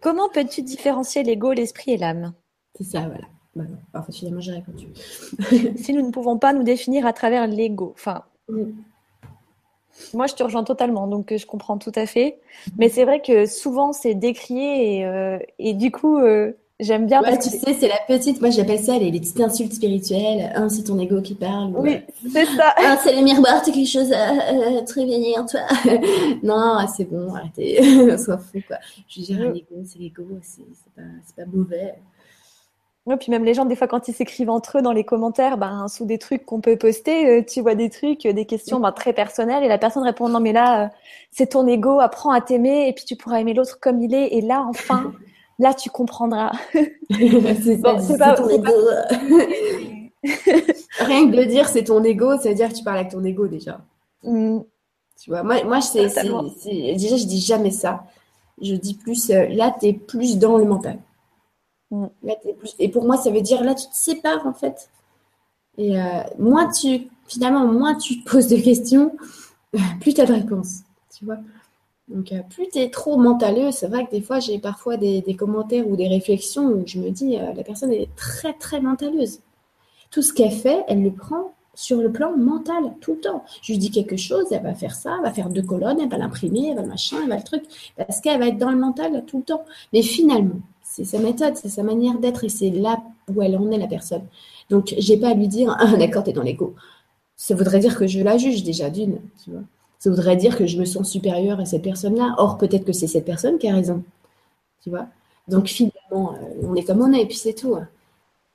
comment peux-tu différencier l'ego, l'esprit et l'âme? C'est ça, voilà. Bah, enfin, finalement, j'ai répondu. si nous ne pouvons pas nous définir à travers l'ego, enfin. Mm. Moi, je te rejoins totalement, donc je comprends tout à fait. Mais c'est vrai que souvent, c'est décrié et, euh, et du coup, euh, J'aime bien. parce que tu sais, c'est la petite, moi j'appelle ça les, petites insultes spirituelles. Un, c'est ton ego qui parle. Oui, c'est ça. Un, c'est les miroirs, quelque chose à, te réveiller en toi. non, c'est bon, arrêtez, sois fou quoi. Je dire, mm. l'ego, c'est l'ego, c'est pas, pas mauvais. Oui, puis même les gens, des fois, quand ils s'écrivent entre eux dans les commentaires, ben, sous des trucs qu'on peut poster, euh, tu vois des trucs, des questions ben, très personnelles, et la personne répond non mais là, euh, c'est ton ego, apprends à t'aimer, et puis tu pourras aimer l'autre comme il est, et là, enfin. Là tu comprendras. c'est pas, ton ego. Rien que de dire c'est ton ego, ça veut dire que tu parles avec ton ego déjà. Mm. Tu vois, moi, moi c'est, déjà je dis jamais ça. Je dis plus, euh, là tu es plus dans le mental. Mm. Là, plus, et pour moi ça veut dire là tu te sépares en fait. Et euh, moins tu, finalement, moins tu te poses de questions, plus tu as de réponses. Tu vois donc, euh, plus tu trop mentaleux, c'est vrai que des fois, j'ai parfois des, commentaires ou des réflexions où je me dis, euh, la personne est très, très mentaleuse. Tout ce qu'elle fait, elle le prend sur le plan mental, tout le temps. Je lui dis quelque chose, elle va faire ça, elle va faire deux colonnes, elle va l'imprimer, elle va le machin, elle va le truc, parce qu'elle va être dans le mental tout le temps. Mais finalement, c'est sa méthode, c'est sa manière d'être et c'est là où elle en est, la personne. Donc, j'ai pas à lui dire, ah, d'accord, t'es dans l'ego. Ça voudrait dire que je la juge déjà d'une, tu vois. Ça voudrait dire que je me sens supérieure à cette personne-là. Or, peut-être que c'est cette personne qui a raison. Tu vois? Donc, finalement, euh, on est comme on est, et puis c'est tout.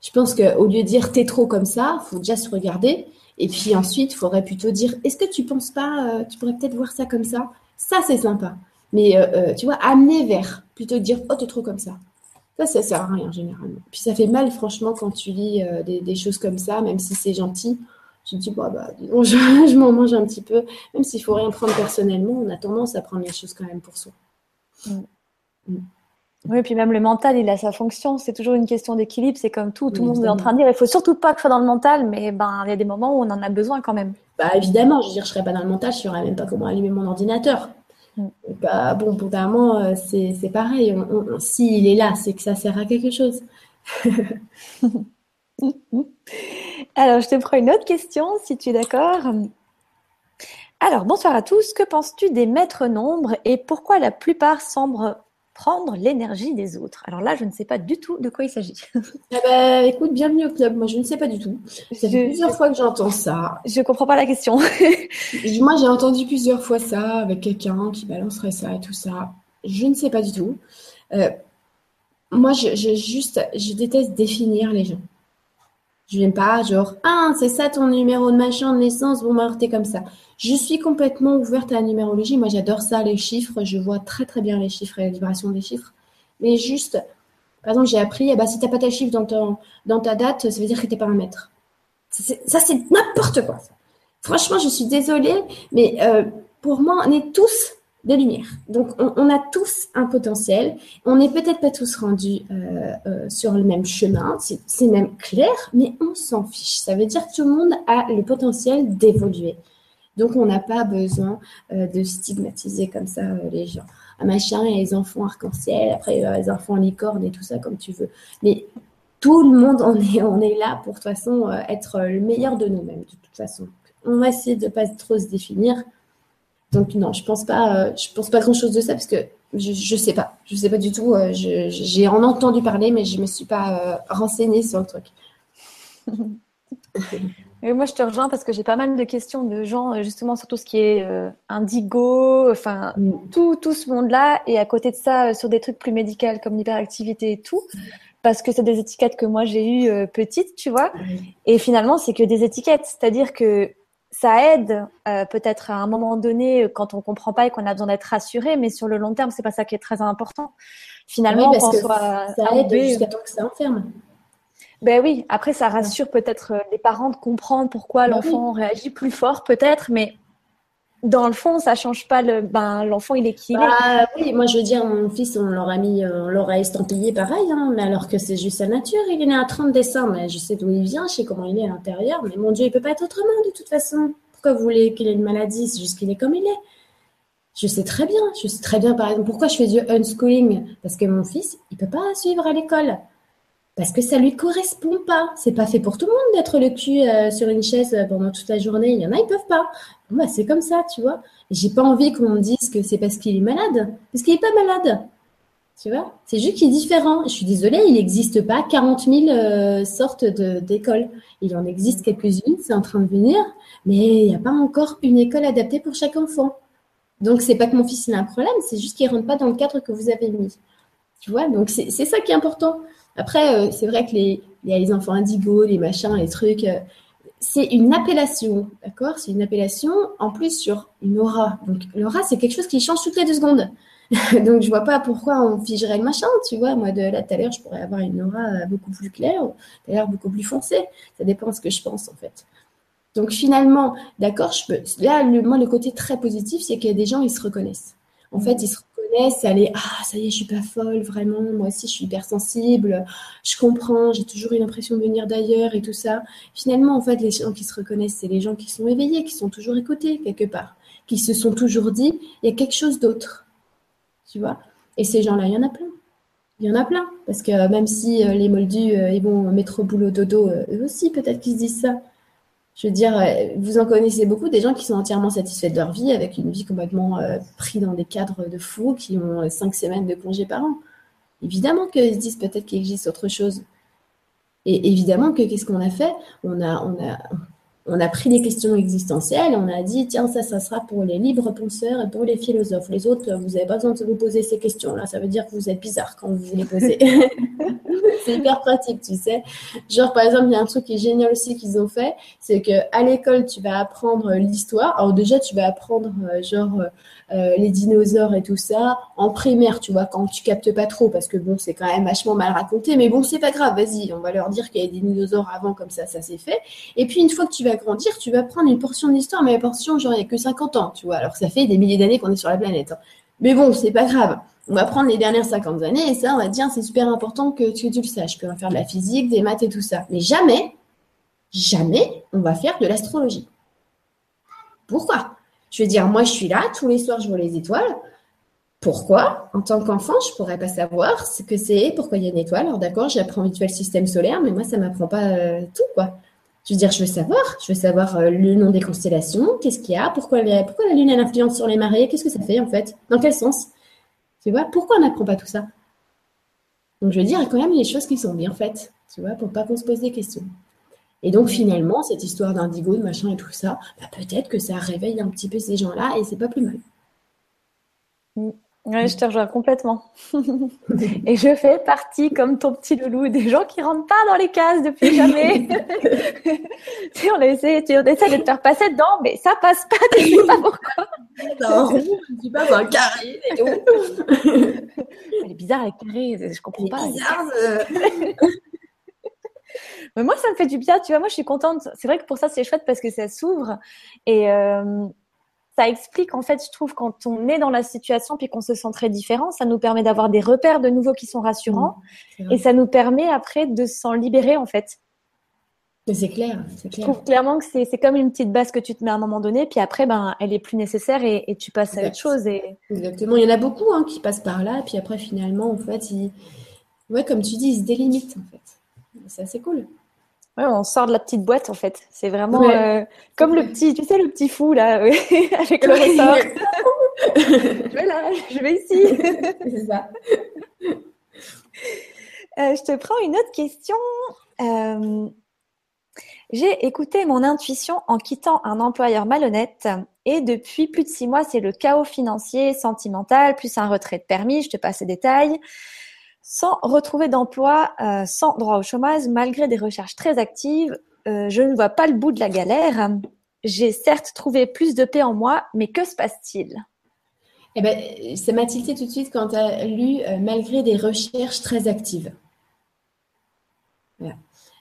Je pense qu'au lieu de dire t'es trop comme ça, il faut déjà se regarder. Et puis ensuite, il faudrait plutôt dire est-ce que tu penses pas, euh, tu pourrais peut-être voir ça comme ça? Ça, c'est sympa. Mais euh, tu vois, amener vers, plutôt dire oh, t'es trop comme ça. Ça, ça sert à rien généralement. Puis ça fait mal, franchement, quand tu lis des, choses comme ça, même si c'est gentil je me dis, bah, bah je, m'en mange un petit peu. Même s'il faut rien prendre personnellement, on a tendance à prendre les choses quand même pour soi. Mm. Mm. Oui, et puis même le mental, il a sa fonction. C'est toujours une question d'équilibre. C'est comme tout. Tout le monde est en train de dire, il faut surtout pas que ce soit dans le mental, mais ben, il y a des moments où on en a besoin quand même. Bah, évidemment, je veux dire, je serais pas dans le mental, je saurais même pas comment allumer mon ordinateur. Mm. Bah, bon, totalement, euh, c'est pareil. S'il est là, c'est que ça sert à quelque chose. Alors, je te prends une autre question, si tu es d'accord. Alors, bonsoir à tous. Que penses-tu des maîtres nombres et pourquoi la plupart semblent prendre l'énergie des autres? Alors là, je ne sais pas du tout de quoi il s'agit. Eh ben, écoute, bienvenue au club. Moi, je ne sais pas du tout. Ça fait plusieurs fois que j'entends ça. Je ne comprends pas la question. Moi, j'ai entendu plusieurs fois ça avec quelqu'un qui balancerait ça et tout ça. Je ne sais pas du tout. Euh, moi, je, juste, je déteste définir les gens. Je viens pas, genre, ah, c'est ça ton numéro de machin de naissance, bon, bah, t'es comme ça. Je suis complètement ouverte à la numérologie. Moi, j'adore ça, les chiffres. Je vois très, très bien les chiffres et la vibration des chiffres. Mais juste, par exemple, j'ai appris, eh ben, si t'as pas ta chiffre dans, dans ta date, ça veut dire que t'es pas un maître. Ça, c'est n'importe quoi. Franchement, je suis désolée, mais euh, pour moi, on est tous de lumière. Donc, on, a tous un potentiel. On n'est peut-être pas tous rendus euh, euh, sur le même chemin, c'est même clair, mais on s'en fiche. Ça veut dire que tout le monde a le potentiel d'évoluer. Donc, on n'a pas besoin euh, de stigmatiser comme ça les gens. machin, et les enfants arc-en-ciel, après les enfants licorne et tout ça comme tu veux. Mais tout le monde, on est, on est là pour de toute façon être le meilleur de nous-mêmes, de toute façon. On va essayer de ne pas trop se définir. Donc non, je pense pas, je pense pas grand chose de ça parce que je, ne sais pas, je sais pas du tout. J'ai en entendu parler, mais je me suis pas renseignée sur le truc. Et moi, je te rejoins parce que j'ai pas mal de questions de gens, euh, justement, sur tout ce qui est euh, indigo, enfin, mm. tout, tout ce monde-là. Et à côté de ça, euh, sur des trucs plus médicaux comme l'hyperactivité et tout. Parce que c'est des étiquettes que moi, j'ai eues petites, tu vois. Et finalement, c'est que des étiquettes. C'est-à-dire que ça aide peut-être à un moment donné quand on comprend pas et qu'on a besoin d'être rassuré, mais sur le long terme, c'est pas ça qui est très important. Finalement, oui, parce que ça aide jusqu'à temps que ça enferme. Ben oui, après ça rassure peut-être euh, les parents de comprendre pourquoi ben l'enfant réagit plus fort peut-être, mais dans le fond, ça change pas le. Ben, l'enfant, il est qui bah, Oui, moi je veux dire, mon fils, on l'aura mis, euh, on l'aura estampillé pareil, hein, mais alors que c'est juste sa nature. Il est né à 30 décembre, je sais d'où il vient, je sais comment il est à l'intérieur, mais mon Dieu, il peut pas être autrement de toute façon. Pourquoi vous voulez qu'il ait une maladie? C'est juste qu'il est comme il est. Je sais très bien, je sais très bien par exemple pourquoi je fais du unschooling? Parce que mon fils, il peut pas suivre à l'école parce que ça lui correspond pas. C'est pas fait pour tout le monde d'être le cul euh, sur une chaise euh, pendant toute la journée. Il y en a, ils peuvent pas. Moi, bah, c'est comme ça, tu vois. J'ai pas envie qu'on me dise que c'est parce qu'il est malade, parce qu'il est pas malade. Tu vois? C'est juste qu'il est différent. Je suis désolée, il n'existe pas 40 000 euh, sortes d'écoles. Il en existe quelques-unes, c'est en train de venir, mais il n'y a pas encore une école adaptée pour chaque enfant. Donc, c'est pas que mon fils a un problème, c'est juste qu'il rentre pas dans le cadre que vous avez mis. Tu vois? Donc, c'est ça qui est important. Après, euh, c'est vrai que les, les enfants indigos, les machins, les trucs, euh, c'est une appellation, d'accord? C'est une appellation en plus sur une aura. Donc l'aura, c'est quelque chose qui change toutes les deux secondes. Donc je vois pas pourquoi on figerait le machin, tu vois. Moi, de là tout à l'heure, je pourrais avoir une aura euh, beaucoup plus claire, ou d'ailleurs beaucoup plus foncée. Ça dépend de ce que je pense en fait. Donc finalement, d'accord. Là, moi, le côté très positif, c'est qu'il y a des gens, ils se reconnaissent. En fait, ils se c'est aller ah ça y est je suis pas folle vraiment moi aussi je suis hypersensible je comprends j'ai toujours eu l'impression de venir d'ailleurs et tout ça finalement en fait les gens qui se reconnaissent c'est les gens qui sont éveillés qui sont toujours écoutés quelque part qui se sont toujours dit il y a quelque chose d'autre tu vois. Et ces gens là il y en a plein. Il y en a plein parce que même si euh, les moldus euh, ils vont mettre au boulot dodo euh, eux aussi peut-être qu'ils se disent ça je veux dire, euh, vous en connaissez beaucoup des gens qui sont entièrement satisfaits de leur vie, avec une vie complètement euh, pris dans des cadres de fous, qui ont euh, cinq semaines de congé par an. Évidemment qu'ils se disent peut-être qu'il existe autre chose. Et évidemment que qu'est-ce qu'on a fait? On a, on, a, on a pris des questions existentielles, on a dit, tiens, ça, ça sera pour les libres penseurs et pour les philosophes. Les autres, vous n'avez pas besoin de vous poser ces questions-là. Ça veut dire que vous êtes bizarre quand vous les posez. c'est hyper pratique, tu sais. Genre, par exemple, il y a un truc qui est génial aussi qu'ils ont fait, c'est que à l'école, tu vas apprendre l'histoire. Alors déjà, tu vas apprendre euh, genre euh, les dinosaures et tout ça en primaire, tu vois, quand tu captes pas trop, parce que bon, c'est quand même vachement mal raconté, mais bon, c'est pas grave, vas-y, on va leur dire qu'il y a des dinosaures avant, comme ça, ça s'est fait. Et puis, une fois que tu vas grandir, tu vas prendre une portion d'histoire, mais la portion, genre, il n'y a que 50 ans, tu vois, alors ça fait des milliers d'années qu'on est sur la planète. Hein. Mais bon, c'est pas grave. On va prendre les dernières 50 années et ça, on va dire, c'est super important que tu, tu le saches, va faire de la physique, des maths et tout ça. Mais jamais, jamais, on va faire de l'astrologie. Pourquoi? Je veux dire, moi, je suis là, tous les soirs, je vois les étoiles. Pourquoi? En tant qu'enfant, je pourrais pas savoir ce que c'est, pourquoi il y a une étoile. Alors d'accord, j'apprends vite fait le système solaire, mais moi, ça m'apprend pas euh, tout, quoi. Je veux dire, je veux savoir, je veux savoir euh, le nom des constellations, qu'est-ce qu'il y a, pourquoi, pourquoi la Lune a l'influence sur les marées, qu'est-ce que ça fait en fait, dans quel sens? Tu vois, pourquoi on n'apprend pas tout ça? Donc je veux dire, il y a quand même des choses qui sont bien faites, tu vois, pour pas qu'on se pose des questions. Et donc finalement, cette histoire d'indigo, de machin et tout ça, bah, peut-être que ça réveille un petit peu ces gens-là et c'est pas plus mal. Oui, je te rejoins complètement. et je fais partie, comme ton petit loulou, des gens qui rentrent pas dans les cases depuis jamais. tu on, essaie, tu, on essaie de te faire passer dedans, mais ça passe pas, tu sais pas pourquoi. Non, je suis pas carré et tout. Elle est bizarre, les carrés, je comprends pas. Bizarre, mais moi, ça me fait du bien, tu vois. Moi, je suis contente. C'est vrai que pour ça, c'est chouette parce que ça s'ouvre et euh, ça explique, en fait, je trouve, quand on est dans la situation puis qu'on se sent très différent, ça nous permet d'avoir des repères de nouveau qui sont rassurants mmh, et ça nous permet après de s'en libérer, en fait. C'est clair, clair. Je trouve clairement que c'est comme une petite base que tu te mets à un moment donné, puis après, ben, elle est plus nécessaire et, tu passes à autre chose. Et... Exactement. Il y en a beaucoup hein, qui passent par là, puis après, finalement, en fait, ils... ouais, comme tu dis, ils se délimitent, en fait. C'est assez cool. Ouais, on sort de la petite boîte, en fait. C'est vraiment euh, comme le petit, tu sais, le petit fou, là, avec le ressort. je vais là, je vais ici. c'est ça. Euh, je te prends une autre question. Euh, j'ai écouté mon intuition en quittant un employeur malhonnête et depuis plus de six mois, c'est le chaos financier, sentimental, plus un retrait de permis, je te passe les détails. Sans retrouver d'emploi, euh, sans droit au chômage, malgré des recherches très actives, euh, je ne vois pas le bout de la galère. J'ai certes trouvé plus de paix en moi, mais que se passe-t-il? Eh ben, ça m'a tilté tout de suite quand tu as lu euh, malgré des recherches très actives.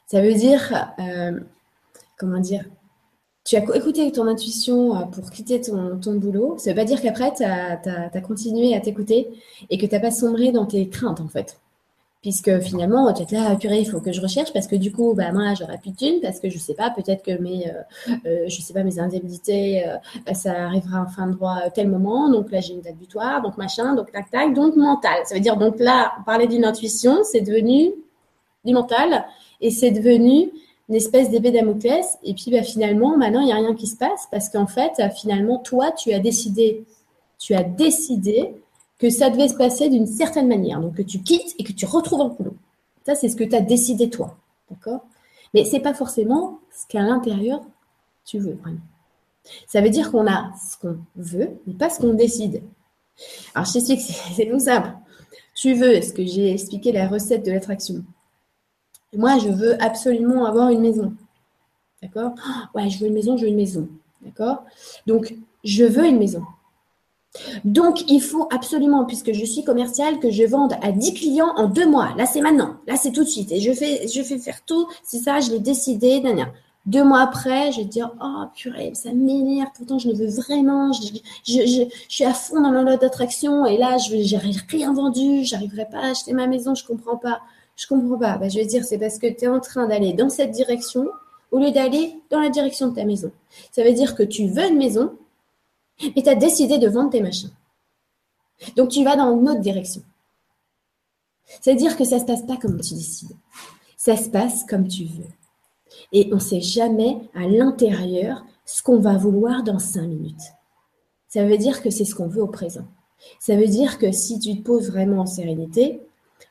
Ça veut dire, comment dire, tu as écouté ton intuition euh, pour quitter ton, boulot. Ça ne veut pas dire qu'après, tu as, continué à t'écouter et que tu n'as pas sombré dans tes craintes, en fait. Puisque finalement, tu es là, purée, il faut que je recherche parce que du coup, bah, moi, j'aurais plus de thunes parce que je sais pas, peut-être que mes, euh, euh, je sais pas, mes indemnités, bah, ça arrivera en fin de droit à tel moment. Donc là, j'ai une date butoir, donc machin, donc tac, tac, donc mental. Ça veut dire, donc là, parler d'une intuition, c'est devenu du mental et c'est devenu une espèce d'épée Damoclès. Et puis bah, finalement, maintenant, il n'y a rien qui se passe parce qu'en fait, finalement, toi, tu as décidé, tu as décidé que ça devait se passer d'une certaine manière. Donc que tu quittes et que tu retrouves un boulot. Ça, c'est ce que tu as décidé toi. D'accord? Mais c'est pas forcément ce qu'à l'intérieur tu veux vraiment. Ça veut dire qu'on a ce qu'on veut, mais pas ce qu'on décide. Alors, je t'explique, c'est tout simple. Tu veux, ce que j'ai expliqué, la recette de l'attraction. Moi, je veux absolument avoir une maison. D'accord? Ouais, je veux une maison, je veux une maison. D'accord? Donc, je veux une maison. Donc, il faut absolument, puisque je suis commerciale, que je vende à 10 clients en deux mois. Là, c'est maintenant. Là, c'est tout de suite. Et je fais, je fais faire tout. C'est ça, je l'ai décidé. Deux mois après, je vais dire, oh purée, ça m'énerve. Pourtant, je le veux vraiment. Je, suis à fond dans le lot d'attraction. Et là, je n'ai rien vendu. J'arriverai pas à acheter ma maison. Je comprends pas. Je comprends pas. Bah, je vais dire, c'est parce que tu es en train d'aller dans cette direction au lieu d'aller dans la direction de ta maison. Ça veut dire que tu veux une maison, mais tu as décidé de vendre tes machins. Donc tu vas dans une autre direction. Ça veut dire que ça ne se passe pas comme tu décides. Ça se passe comme tu veux. Et on ne sait jamais à l'intérieur ce qu'on va vouloir dans cinq minutes. Ça veut dire que c'est ce qu'on veut au présent. Ça veut dire que si tu te poses vraiment en sérénité,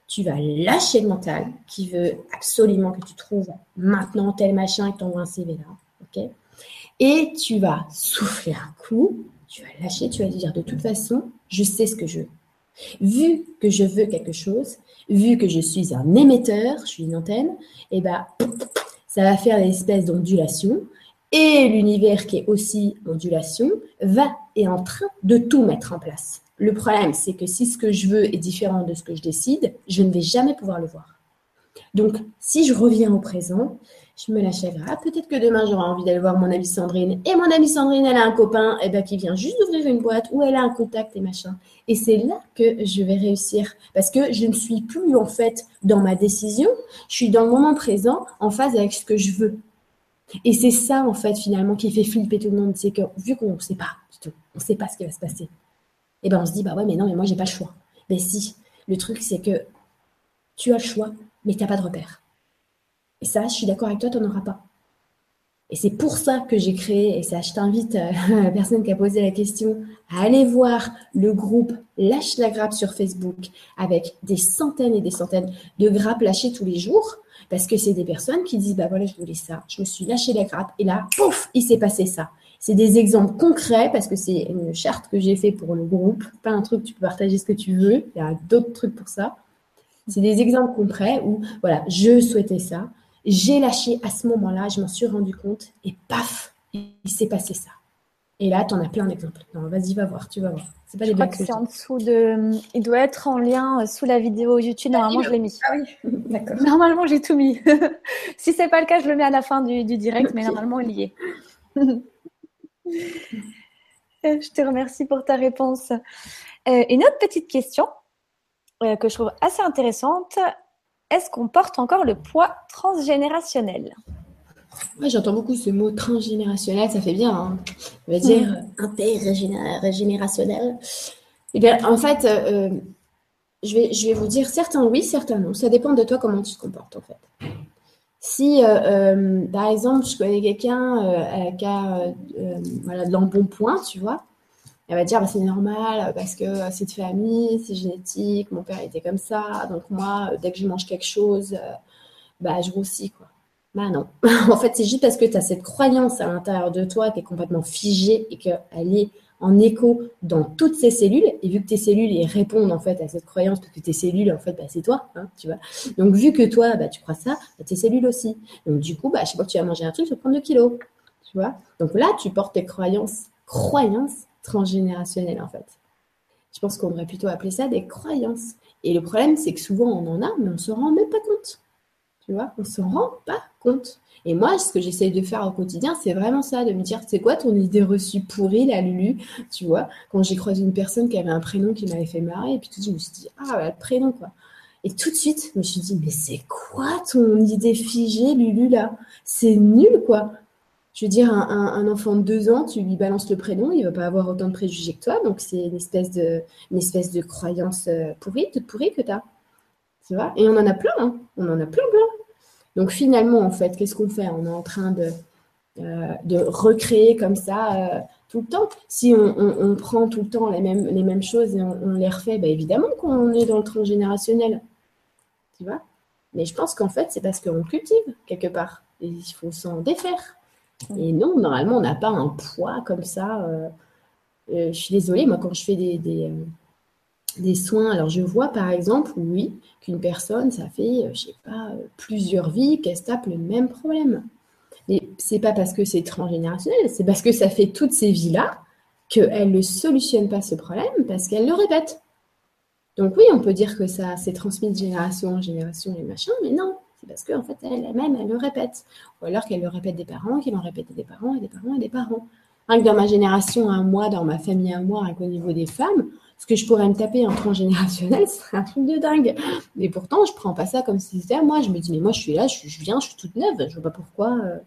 tu vas lâcher le mental qui veut absolument que tu trouves maintenant tel machin et que tu un CV là. et tu vas souffler un coup, tu vas lâcher, tu vas dire de toute façon, je sais ce que je veux. Vu que je veux quelque chose, vu que je suis un émetteur, je suis une antenne, et eh ben, ça va faire des espèces d'ondulations. Et l'univers qui est aussi ondulation va est en train de tout mettre en place. Le problème, c'est que si ce que je veux est différent de ce que je décide, je ne vais jamais pouvoir le voir. Donc, si je reviens au présent, je me lâche à Peut-être que demain, j'aurai envie d'aller voir mon amie Sandrine. Et mon amie Sandrine, elle a un copain eh ben, qui vient juste d'ouvrir une boîte ou elle a un contact et machin. Et c'est là que je vais réussir. Parce que je ne suis plus, en fait, dans ma décision. Je suis dans le moment présent, en phase avec ce que je veux. Et c'est ça, en fait, finalement, qui fait flipper tout le monde. C'est que, vu qu'on ne sait pas, on ne sait pas ce qui va se passer et eh ben on se dit bah ouais mais non mais moi j'ai pas le choix. Mais si, le truc c'est que tu as le choix, mais tu n'as pas de repère. Et ça, je suis d'accord avec toi, tu n'en auras pas. Et c'est pour ça que j'ai créé, et ça, je t'invite, euh, la personne qui a posé la question, à aller voir le groupe Lâche la grappe sur Facebook avec des centaines et des centaines de grappes lâchées tous les jours. Parce que c'est des personnes qui disent, bah voilà, je voulais ça, je me suis lâché la grappe, et là, pouf, il s'est passé ça. C'est des exemples concrets parce que c'est une charte que j'ai fait pour le groupe, pas un truc tu peux partager ce que tu veux. Il y a d'autres trucs pour ça. C'est des exemples concrets où voilà, je souhaitais ça, j'ai lâché à ce moment-là, je m'en suis rendu compte et paf, il s'est passé ça. Et là, tu en as plein d'exemples. Non, vas-y, va voir, tu vas voir. C'est pas je crois que c'est en dessous de. Il doit être en lien sous la vidéo YouTube. Normalement, je l'ai mis. Ah oui, d'accord. Normalement, j'ai tout mis. si c'est pas le cas, je le mets à la fin du, du direct, mais normalement, il y est. Je te remercie pour ta réponse. Euh, une autre petite question euh, que je trouve assez intéressante. Est-ce qu'on porte encore le poids transgénérationnel? Ouais, j'entends beaucoup ce mot transgénérationnel, ça fait bien. Hein. On va dire mm. intergénérationnel. Eh bien, en fait, euh, je, vais, je vais vous dire certains oui, certains non. Ça dépend de toi comment tu te comportes, en fait. Si, euh, euh, par exemple, je connais quelqu'un qui a voilà, de l'embonpoint, tu vois, elle va dire bah, c'est normal parce que c'est de famille, c'est génétique, mon père était comme ça, donc moi, dès que je mange quelque chose, bah, je grossis, quoi. Bah non. en fait, c'est juste parce que tu as cette croyance à l'intérieur de toi qui est complètement figée et qu'elle est en écho dans toutes ces cellules. Et vu que tes cellules répondent en fait à cette croyance, parce que tes cellules, en fait, bah, c'est toi, hein, tu vois. Donc, vu que toi, bah, tu crois ça, bah, tes cellules aussi. Donc, du coup, bah, je sais pas que tu vas manger un truc, tu vas prendre 2 kilos. Tu vois. Donc là, tu portes tes croyances, croyances transgénérationnelles, en fait. Je pense qu'on devrait plutôt appeler ça des croyances. Et le problème, c'est que souvent, on en a, mais on ne se rend même pas compte. Tu vois, on se rend pas compte. Et moi, ce que j'essaye de faire au quotidien, c'est vraiment ça, de me dire, c'est quoi ton idée reçue pourrie, la Lulu Tu vois, quand j'ai croisé une personne qui avait un prénom qui m'avait fait marrer, et puis tout de suite, je me suis dit, ah, bah, le prénom, quoi. Et tout de suite, je me suis dit, mais c'est quoi ton idée figée, Lulu, là? C'est nul, quoi. Je veux dire, un, enfant de deux ans, tu lui balances le prénom, il va pas avoir autant de préjugés que toi, donc c'est une espèce de, une espèce de croyance euh, pourrie, toute pourrie que tu as. Tu vois? Et on en a plein, hein on en a plein, plein. Donc finalement, en fait, qu'est-ce qu'on fait? On est en train de, euh, de recréer comme ça euh, tout le temps. Si on, prend tout le temps les mêmes, les mêmes choses et on, les refait, bah, évidemment qu'on est dans le transgénérationnel. Tu vois? Mais je pense qu'en fait, c'est parce qu'on cultive quelque part. Et il faut s'en défaire. Et non, normalement, on n'a pas un poids comme ça. Euh, je suis désolée, moi, quand je fais des, des soins. Alors, je vois par exemple, oui, qu'une personne, ça fait, euh, je sais pas, euh, plusieurs vies qu'elle se tape le même problème. Mais c'est pas parce que c'est transgénérationnel, c'est parce que ça fait toutes ces vies-là qu'elle ne solutionne pas ce problème parce qu'elle le répète. Donc oui, on peut dire que ça s'est transmis de génération en génération et machin, mais non, c'est parce qu'en fait, elle-même, elle le répète. Ou alors qu'elle le répète des parents, qui l'ont répété des parents et des parents et des parents. Rien que dans ma génération à moi, dans ma famille à moi, rien qu'au niveau des femmes, ce que je pourrais me taper en transgénérationnel, ce serait un truc de dingue. Mais pourtant, je prends pas ça comme si c'était à moi. Je me dis, mais moi, je suis là, je, viens, je suis toute neuve, je vois pas pourquoi. Euh,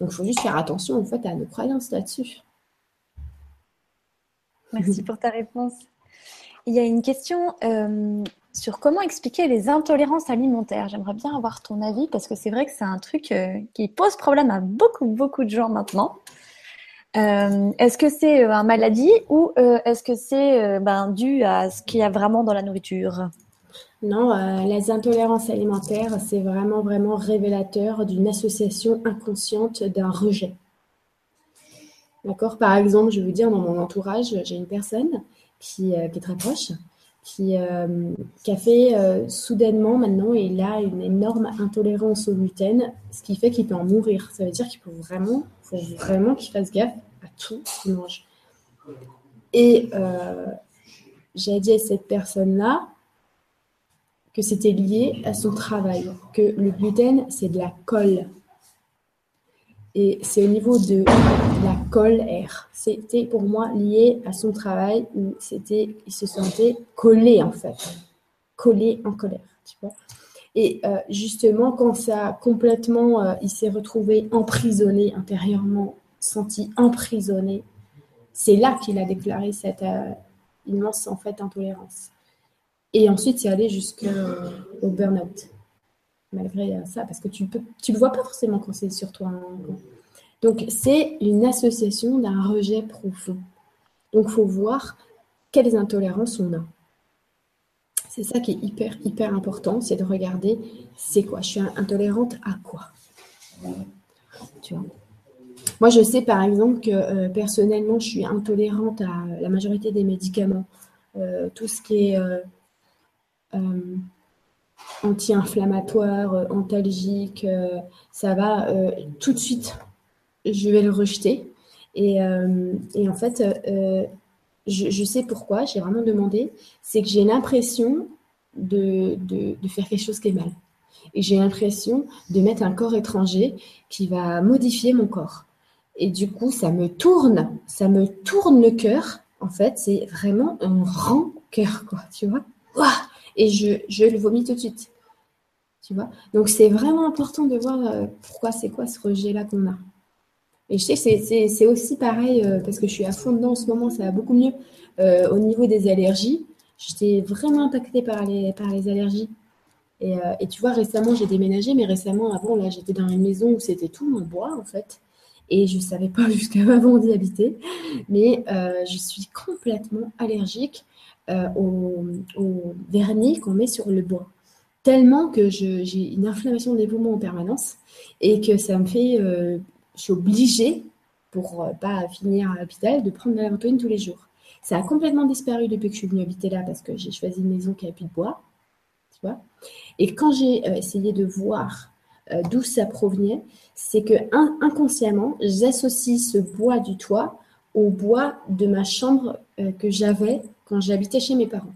Donc, il faut juste faire attention, en fait, à nos croyances là-dessus. Merci pour ta réponse. Il y a une question euh, sur comment expliquer les intolérances alimentaires. J'aimerais bien avoir ton avis parce que c'est vrai que c'est un truc euh, qui pose problème à beaucoup, beaucoup de gens maintenant. Euh, est-ce que c'est euh, un maladie ou euh, est-ce que c'est ben, dû à ce qu'il y a vraiment dans la nourriture? Non, les intolérances alimentaires, c'est vraiment, vraiment révélateur d'une association inconsciente d'un rejet. D'accord? Par exemple, je vais vous dire, dans mon entourage, j'ai une personne qui, qui, est très proche, qui, qui a fait soudainement maintenant, il a une énorme intolérance au gluten, ce qui fait qu'il peut en mourir. Ça veut dire qu'il peut vraiment faut vraiment qu'il fasse gaffe à tout ce qu'il mange. Et euh, j'ai dit à cette personne-là que c'était lié à son travail, que le gluten, c'est de la colle. Et c'est au niveau de la colère. C'était pour moi lié à son travail où c'était, il se sentait collé en fait, collé en colère. Et euh, justement, quand ça complètement, euh, il s'est retrouvé emprisonné intérieurement, senti emprisonné, c'est là qu'il a déclaré cette euh, immense en fait intolérance. Et ensuite, c'est allé jusqu'au burn-out, malgré ça, parce que tu peux, tu le vois pas forcément quand c'est sur toi. Hein. Donc, c'est une association d'un rejet profond. Donc, faut voir quelles intolérances on a. C'est ça qui est hyper, hyper important, c'est de regarder c'est quoi? Je suis intolérante à quoi? Moi, je sais par exemple que euh, personnellement, je suis intolérante à la majorité des médicaments. Euh, tout ce qui est euh, anti-inflammatoire, antalgique, ça va tout de suite, je vais le rejeter. Et, et en fait, je, sais pourquoi, j'ai vraiment demandé, c'est que j'ai l'impression de, de, faire quelque chose qui est mal. Et j'ai l'impression de mettre un corps étranger qui va modifier mon corps. Et du coup, ça me tourne, ça me tourne le cœur. En fait, c'est vraiment un cœur, quoi, tu vois. Et je, je le vomis tout de suite. Tu vois? Donc, c'est vraiment important de voir euh, pourquoi c'est quoi ce rejet-là qu'on a. Et je sais que c'est aussi pareil, euh, parce que je suis à fond dedans en ce moment, ça va beaucoup mieux euh, au niveau des allergies. J'étais vraiment impactée par les, par les allergies. Et, et tu vois, récemment, j'ai déménagé, mais récemment, avant, là, j'étais dans une maison où c'était tout en bois, en fait. Et je ne savais pas jusqu'à avant d'y habiter. Mais je suis complètement allergique au, au vernis qu'on met sur le bois tellement que j'ai une inflammation des poumons en permanence et que ça me fait, euh, je suis obligée, pour euh, pas finir à l'hôpital, de prendre de la tous les jours. Ça a complètement disparu depuis que je suis venue habiter là parce que j'ai choisi une maison qui n'avait plus de bois. Tu vois et quand j'ai euh, essayé de voir d'où ça provenait, c'est que inconsciemment, j'associe ce bois du toit au bois de ma chambre que j'avais quand j'habitais chez mes parents,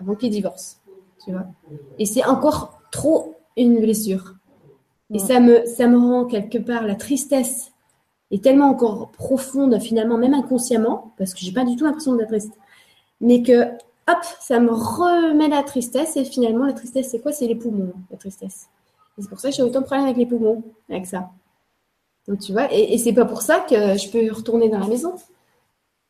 avant qu'ils divorcent. Et c'est encore trop une blessure. Et ça me, ça me rend quelque part la tristesse est tellement encore profonde finalement, même inconsciemment, parce que j'ai pas du tout l'impression d'être triste, mais que hop, ça me remet la tristesse et finalement la tristesse c'est quoi? C'est les poumons, la tristesse. Et c'est pour ça que j'ai autant de problèmes avec les poumons, avec ça. Donc tu vois, et, et c'est pas pour ça que je peux retourner dans la maison.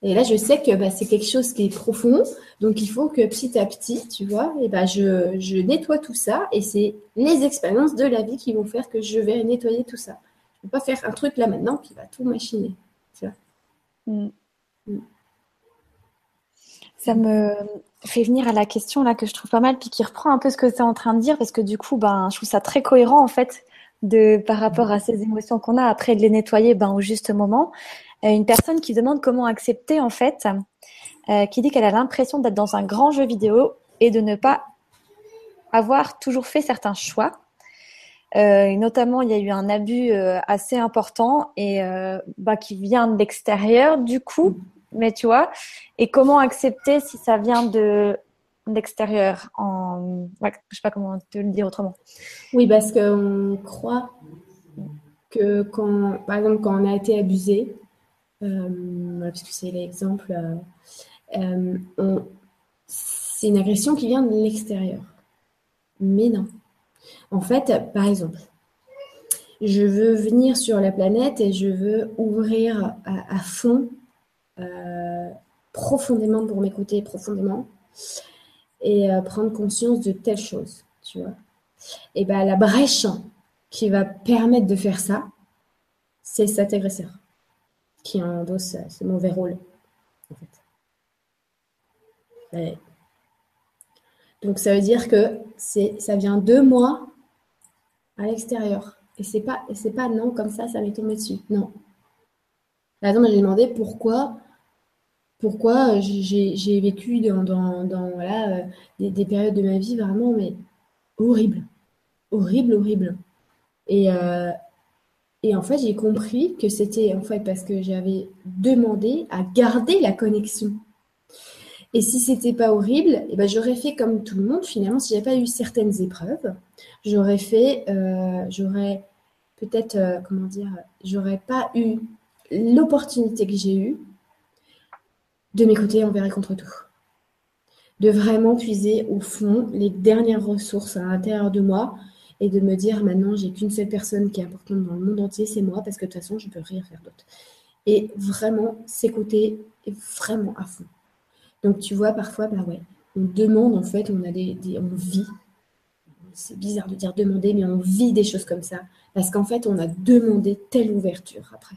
Et là, je sais que bah, c'est quelque chose qui est profond. Donc, il faut que petit à petit, tu vois, et bah, je, nettoie tout ça. Et c'est les expériences de la vie qui vont faire que je vais nettoyer tout ça. Je ne peux pas faire un truc là maintenant qui va tout machiner. Tu vois. Mm. Mm. Ça me fait venir à la question là que je trouve pas mal, puis qui reprend un peu ce que tu es en train de dire, parce que du coup, ben, je trouve ça très cohérent en fait de, par rapport à ces émotions qu'on a, après de les nettoyer ben, au juste moment. Euh, une personne qui demande comment accepter en fait, euh, qui dit qu'elle a l'impression d'être dans un grand jeu vidéo et de ne pas avoir toujours fait certains choix. Euh, notamment, il y a eu un abus assez important et bah, qui vient de l'extérieur, du coup. Mais tu vois, et comment accepter si ça vient de l'extérieur en ouais, je sais pas comment te le dire autrement oui parce qu'on croit que quand par exemple quand on a été abusé euh, puisque c'est l'exemple, euh, euh, c'est une agression qui vient de l'extérieur. Mais non. En fait, par exemple, je veux venir sur la planète et je veux ouvrir à, fond, profondément pour m'écouter profondément et prendre conscience de telle chose. Et bien, la brèche qui va permettre de faire ça, c'est cet agresseur qui endosse ce mauvais rôle. En fait. Donc ça veut dire que ça vient de moi à l'extérieur. Et c'est pas pas non comme ça, ça m'est tombé dessus. Non. Exemple, j'ai demandé pourquoi pourquoi j'ai vécu dans, dans, voilà, euh, des, des, périodes de ma vie vraiment mais horribles. Horrible, horrible. Et, euh, et en fait, j'ai compris que c'était en fait parce que j'avais demandé à garder la connexion. Et si c'était pas horrible, eh ben j'aurais fait comme tout le monde finalement. Si j'avais pas eu certaines épreuves, j'aurais fait, euh, j'aurais peut-être, euh, comment dire, j'aurais pas eu l'opportunité que j'ai eue de m'écouter envers et contre tout, de vraiment puiser au fond les dernières ressources à l'intérieur de moi et de me dire maintenant j'ai qu'une seule personne qui est importante dans le monde entier, c'est moi, parce que de toute façon je peux rien faire d'autre. Et vraiment s'écouter vraiment à fond. Donc tu vois parfois, bah ouais, on demande en fait, on a des, on vit. C'est bizarre de dire demander, mais on vit des choses comme ça parce qu'en fait on a demandé telle ouverture après.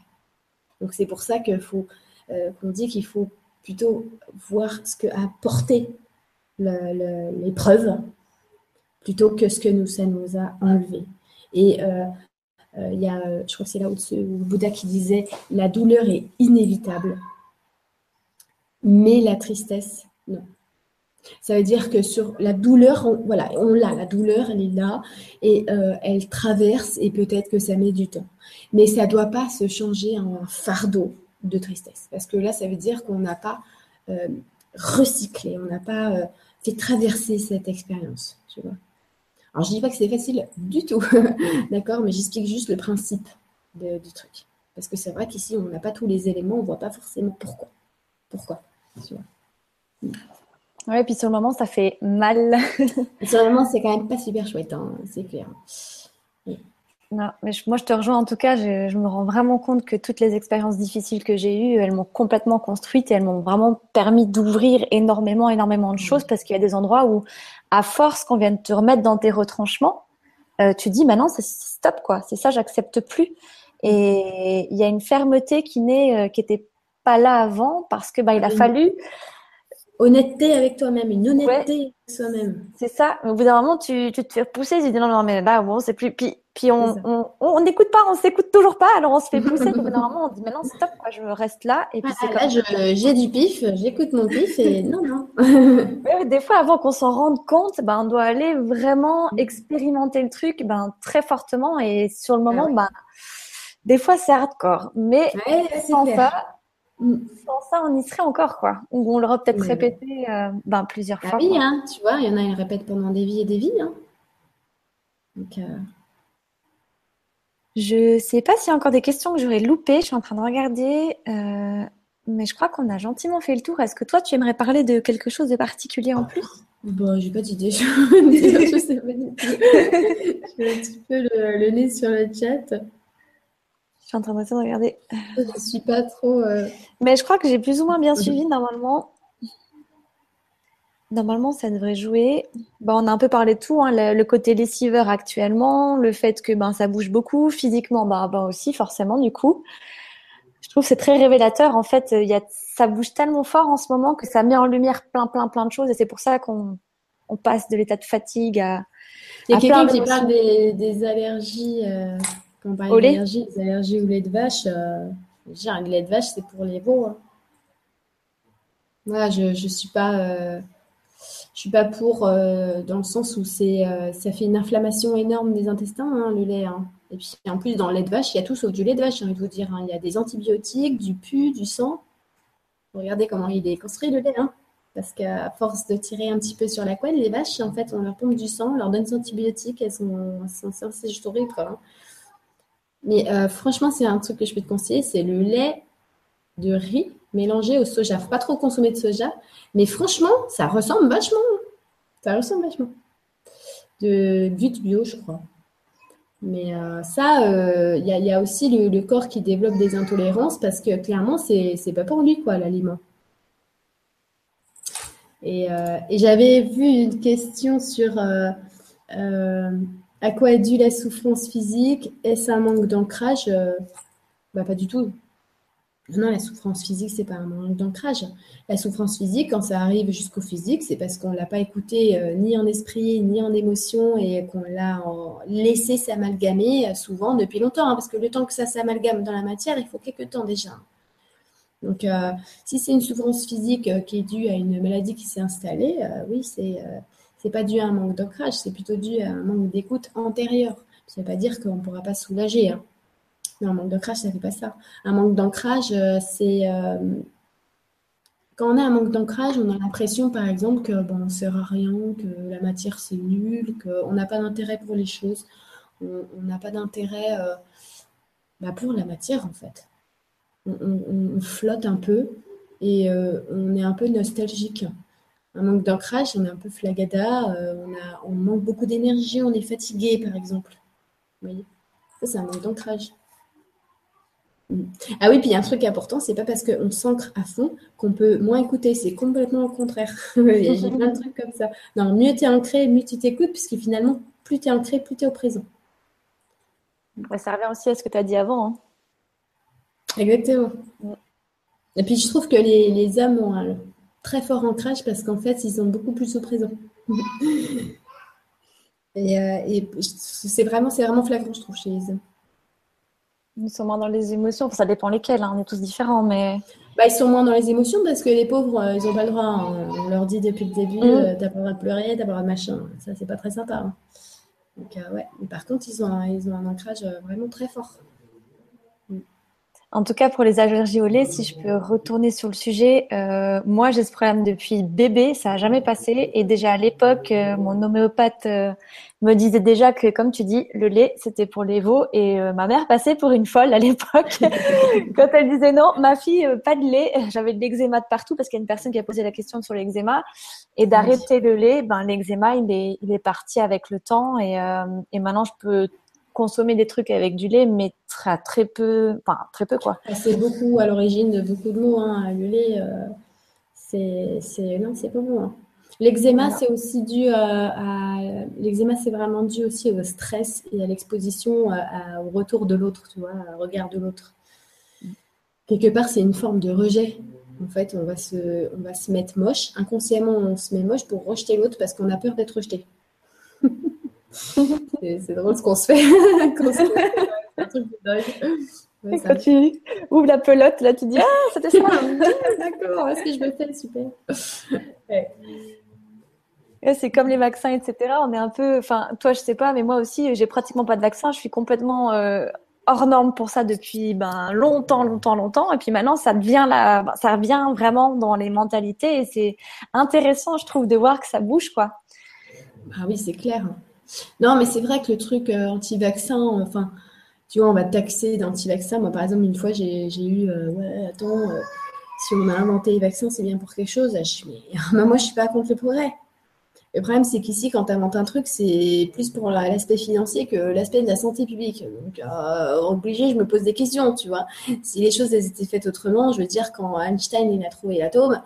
Donc c'est pour ça qu'il faut euh, qu'on dit qu'il faut plutôt voir ce que a porté l'épreuve plutôt que ce que nous, ça nous a enlevé. Et euh, euh, il y a, je crois que c'est là où le Bouddha qui disait, la douleur est inévitable, mais la tristesse, non. Ça veut dire que sur la douleur, on, voilà, on l'a, la douleur, elle est là et euh, elle traverse et peut-être que ça met du temps. Mais ça ne doit pas se changer en un fardeau de tristesse. Parce que là, ça veut dire qu'on n'a pas recyclé, on n'a pas fait traverser cette expérience. Tu vois. Alors, je ne dis pas que c'est facile du tout, d'accord, mais j'explique juste le principe du truc. Parce que c'est vrai qu'ici, on n'a pas tous les éléments, on ne voit pas forcément pourquoi. Pourquoi Ouais, puis sur le moment, ça fait mal. sur le moment, c'est quand même pas super chouette, hein, c'est clair. Non, mais moi je te rejoins. En tout cas, je, me rends vraiment compte que toutes les expériences difficiles que j'ai eues, elles m'ont complètement construite et elles m'ont vraiment permis d'ouvrir énormément, énormément de choses parce qu'il y a des endroits où, à force qu'on vienne te remettre dans tes retranchements, euh, tu dis maintenant c'est stop quoi, c'est ça, j'accepte plus. Et il y a une fermeté qui n'est, euh, qui était pas là avant parce que bah il a fallu honnêteté avec toi-même, une honnêteté avec soi-même. C'est ça. Au bout d'un moment, tu, tu te fais pousser, tu dis non, non, mais là, bon, c'est plus. Puis, puis on n'écoute pas, on s'écoute toujours pas, alors on se fait pousser. au bout d'un moment, on dit maintenant, stop, quoi, je reste là. Et puis ah, là, j'ai du pif, j'écoute mon pif et non, non. des fois, avant qu'on s'en rende compte, ben, on doit aller vraiment mm. expérimenter le truc ben, très fortement et sur le moment, ah ben, des fois, c'est hardcore. Mais sans ça. Sans ça, on y serait encore, quoi. Ou on l'aurait peut-être répété euh, ben, plusieurs ah fois. Oui, hein, tu vois, il y en a, ils répètent pendant des vies et des vies. Hein. Donc, euh... Je sais pas s'il y a encore des questions que j'aurais loupées. Je suis en train de regarder. Euh, mais je crois qu'on a gentiment fait le tour. Est-ce que toi, tu aimerais parler de quelque chose de particulier en plus? Bon, j'ai pas d'idée. je sais pas du tout. J'ai un petit peu le, le nez sur le chat. Je suis en train de regarder. Je ne suis pas trop. Euh, Mais je crois que j'ai plus ou moins bien suivi normalement. Normalement, ça devrait jouer. Bon, on a un peu parlé de tout, hein, le, côté lessiveur actuellement, le fait que ben, ça bouge beaucoup, physiquement ben, ben aussi, forcément, du coup. Je trouve que c'est très révélateur. En fait, y a, ça bouge tellement fort en ce moment que ça met en lumière plein, plein, plein de choses. Et c'est pour ça qu'on on passe de l'état de fatigue à. Il y a quelqu'un qui parle des, allergies. Euh, quand on parle d'énergie, des allergies au lait de vache, euh, je un lait de vache, c'est pour les veaux. Hein. Moi, je ne suis pas. Euh, je suis pas pour euh, dans le sens où c'est ça fait une inflammation énorme des intestins, hein, le lait. Hein. Et puis en plus, dans le lait de vache, il y a tout sauf du lait de vache, j'ai envie de vous dire. Il y a des antibiotiques, du pu, du sang. Regardez comment il est construit le lait. Parce qu'à force de tirer un petit peu sur la couenne, les vaches, en fait, on leur pompe du sang, on leur donne des antibiotiques, elles sont, c'est juste horrible. Quoi, mais euh, franchement, c'est un truc que je peux te conseiller, c'est le lait de riz mélangé au soja. Faut pas trop consommer de soja, mais franchement, ça ressemble vachement. Ça ressemble vachement. De but bio, je crois. Mais euh, ça, il euh, y, a aussi le, corps qui développe des intolérances parce que clairement, c'est n'est pas pour lui, quoi, l'aliment. Et j'avais vu une question sur à quoi est due la souffrance physique? Est-ce un manque d'ancrage? Euh, bah, Pas du tout. Non, la souffrance physique, c'est pas un manque d'ancrage. La souffrance physique, quand ça arrive jusqu'au physique, c'est parce qu'on l'a pas écouté euh, ni en esprit, ni en émotion, et qu'on l'a laissé s'amalgamer euh, souvent depuis longtemps. Hein, parce que le temps que ça s'amalgame dans la matière, il faut quelques temps déjà. Donc, si c'est une souffrance physique qui est due à une maladie qui s'est installée, oui, c'est c'est pas dû à un manque d'ancrage, c'est plutôt dû à un manque d'écoute antérieure. Ça ne veut pas dire qu'on ne pourra pas soulager. Hein. Mais un manque d'ancrage, ça ne fait pas ça. Un manque d'ancrage, euh, c'est. Euh, quand on a un manque d'ancrage, on a l'impression, par exemple, que bon, ne sert à rien, que la matière c'est nul, qu'on n'a pas d'intérêt pour les choses, on n'a pas d'intérêt euh, bah, pour la matière en fait. On, flotte un peu et on est un peu nostalgique un manque d'ancrage, on est un peu flagada, euh, on, a, on manque beaucoup d'énergie, on est fatigué par exemple. Vous voyez? Ça, c'est un manque d'ancrage. Mm. Ah oui, puis il y a un truc important, c'est pas parce qu'on s'ancre à fond qu'on peut moins écouter, c'est complètement au contraire. J'ai plein de trucs comme ça. Non, mieux tu es ancré, mieux tu t'écoutes, puisque finalement, plus tu es ancré, plus tu es au présent. ça revient aussi à ce que tu as dit avant. Hein. Exactement. Mm. Et puis je trouve que les, les hommes ont un, très fort ancrage parce qu'en fait, ils sont beaucoup plus au présent. et, euh, c'est vraiment, c'est vraiment flagrant, je trouve, chez hommes. Ils sont moins dans les émotions, ça dépend lesquelles, hein. on est tous différents, mais... Bah, ils sont moins dans les émotions parce que les pauvres, euh, ils n'ont pas le droit. Hein. On leur dit depuis le début, tu mm. euh, t'as pas le droit de pleurer, t'as pas le droit de machin. Ça, c'est pas très sympa. Hein. Donc, ouais. Mais par contre, ils ont, ils ont un ancrage vraiment très fort. En tout cas, pour les allergies au lait, si je peux retourner sur le sujet, euh, moi j'ai ce problème depuis bébé, ça n'a jamais passé. Et déjà à l'époque, euh, mon homéopathe euh, me disait déjà que, comme tu dis, le lait c'était pour les veaux. Et ma mère passait pour une folle à l'époque quand elle disait non, ma fille, pas de lait. J'avais de l'eczéma de partout parce qu'il y a une personne qui a posé la question sur l'eczéma. Et d'arrêter le lait, ben l'eczéma il est, il est parti avec le temps. Et, et maintenant je peux consommer des trucs avec du lait, mais très, très peu, enfin très peu quoi. Ah, c'est beaucoup à l'origine de beaucoup de mots. Hein. Le lait, euh, c'est, non, c'est pas bon. Hein. L'eczéma, c'est aussi dû euh, à, l'eczéma, c'est vraiment dû aussi au stress et à l'exposition euh, au retour de l'autre, tu vois, au regard de l'autre. Quelque part, c'est une forme de rejet. En fait, on va se, on va se mettre moche. Inconsciemment, on se met moche pour rejeter l'autre parce qu'on a peur d'être rejeté. C'est drôle ce qu'on se fait. quand tu ouvres la pelote, là, tu dis Ah, c'était ça D'accord, est-ce que je me fais? Super. C'est comme les vaccins, etc. On est un peu, enfin, toi, je sais pas, mais moi aussi, j'ai pratiquement pas de vaccin. Je suis complètement euh, hors norme pour ça depuis ben, longtemps, longtemps, longtemps. Et puis maintenant, ça devient la, ça revient vraiment dans les mentalités. Et c'est intéressant, je trouve, de voir que ça bouge, quoi. Ah oui, c'est clair. Non, mais c'est vrai que le truc euh, anti-vaccin, enfin, tu vois, on va taxer d'anti-vaccin. Moi, par exemple, une fois, j'ai eu, euh, ouais, attends, euh, si on a inventé les vaccins, c'est bien pour quelque chose. Je mais, moi, je suis pas contre le progrès. Le problème, c'est qu'ici, quand tu inventes un truc, c'est plus pour l'aspect financier que l'aspect de la santé publique. Donc, obligé, je me pose des questions, tu vois. Si les choses étaient faites autrement, je veux dire, quand Einstein il a trouvé l'atome,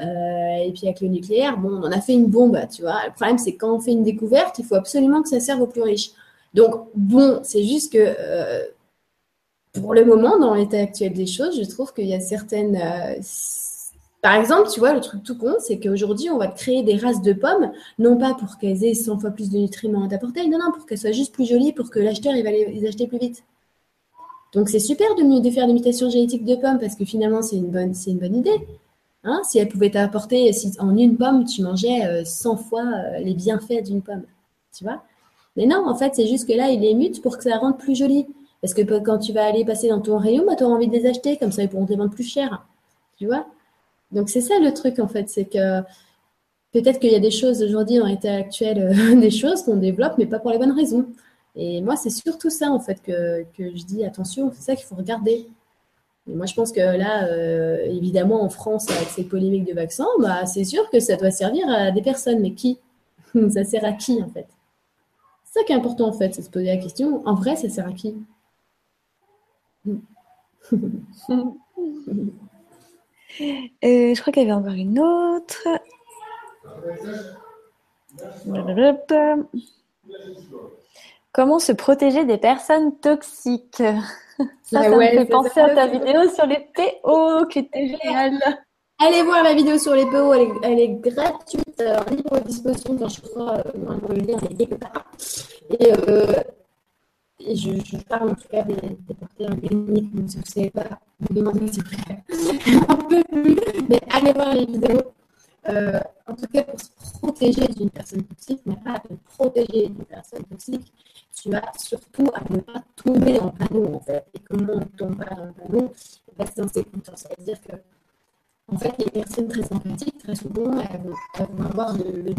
et puis avec le nucléaire, bon, on a fait une bombe, tu vois. Le problème, c'est quand on fait une découverte, il faut absolument que ça serve aux plus riches. Donc, bon, c'est juste que euh, pour le moment, dans l'état actuel des choses, je trouve qu'il y a certaines. Euh, par exemple, tu vois, le truc tout con, c'est qu'aujourd'hui, on va créer des races de pommes, non pas pour qu'elles aient 100 fois plus de nutriments à t'apporter, non, non, pour qu'elles soient juste plus jolies, pour que l'acheteur, il va les, acheter plus vite. Donc, c'est super de, de faire l'imitation génétique de pommes, parce que finalement, c'est une, une bonne idée. Hein, si elle pouvait t'apporter, si en une pomme, tu mangeais 100 euh, fois euh, les bienfaits d'une pomme. Tu vois Mais non, en fait, c'est juste que là, il les mute pour que ça rende plus joli. Parce que quand tu vas aller passer dans ton rayon, bah, tu auras envie de les acheter, comme ça, ils pourront te les vendre plus cher. Tu vois Donc, c'est ça le truc, en fait. C'est que peut-être qu'il y a des choses aujourd'hui, en état actuel, euh, des choses qu'on développe, mais pas pour les bonnes raisons. Et moi, c'est surtout ça, en fait, que, que je dis attention, c'est ça qu'il faut regarder moi, je pense que là, euh, évidemment, en France, avec ces polémiques de vaccins, bah, c'est sûr que ça doit servir à des personnes. Mais qui Ça sert à qui, en fait? C'est ça qui est important, en fait, c'est se poser la question. En vrai, ça sert à qui? Je crois qu'il y avait encore une autre. Comment se protéger des personnes toxiques? ça, ça me fait penser à ta vidéo sur les PO qui était géniale. Allez voir la vidéo sur les PO, elle est, gratuite, euh, libre disposition quand je crois, euh, le lien est quelque part. Et, euh, et je, je, parle en tout cas des, des porteurs organiques, donc si vous ne savez pas, vous demandez s'il vous un peu plus, mais allez voir les vidéos. Euh, en tout cas, pour se protéger d'une personne toxique, mais pas de protéger d'une personne toxique, tu as surtout à ne pas tomber dans le panneau, en fait. Et comment on ne tombe pas dans le panneau bah, C'est dans ses compétences. C'est-à-dire que, en fait, les personnes très sympathiques, très souvent, elles vont, avoir le, le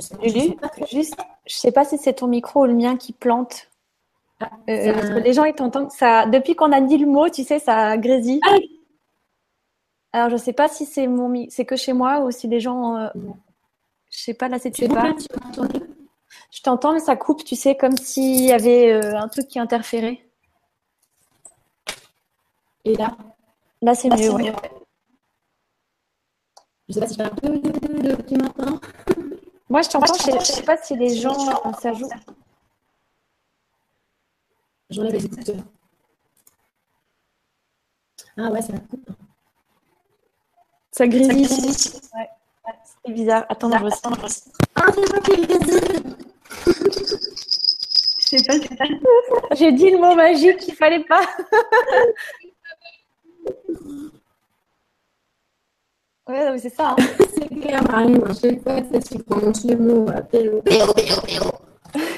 sais pas juste, je sais pas si c'est ton micro ou le mien qui plante. Ah, euh, les gens, ils t'entendent. Ça, depuis qu'on a dit le mot, tu sais, ça grésille. Ah, alors, je sais pas si c'est mon, c'est que chez moi ou si les gens, euh... je sais pas là, c'est tu pas. Je t'entends, mais ça coupe, tu sais, comme s'il y avait euh, un truc qui interférait. Et là? Là, c'est mieux, ouais. Je sais pas si j'ai un peu tu m'entends? Moi, je t'entends, je, ne sais pas si les gens s'ajoutent. J'enlève les écouteurs. Ah ouais, ça coupe. Ça grésille. Ouais. C'est bizarre. Attends, je ressens. Ah, c'est pas, c'est pas. J'ai dit le mot magique qu'il fallait pas. ouais, mais c'est ça. Hein. c'est clair, Marie. Moi, je sais pas si tu prononces le mot pélo.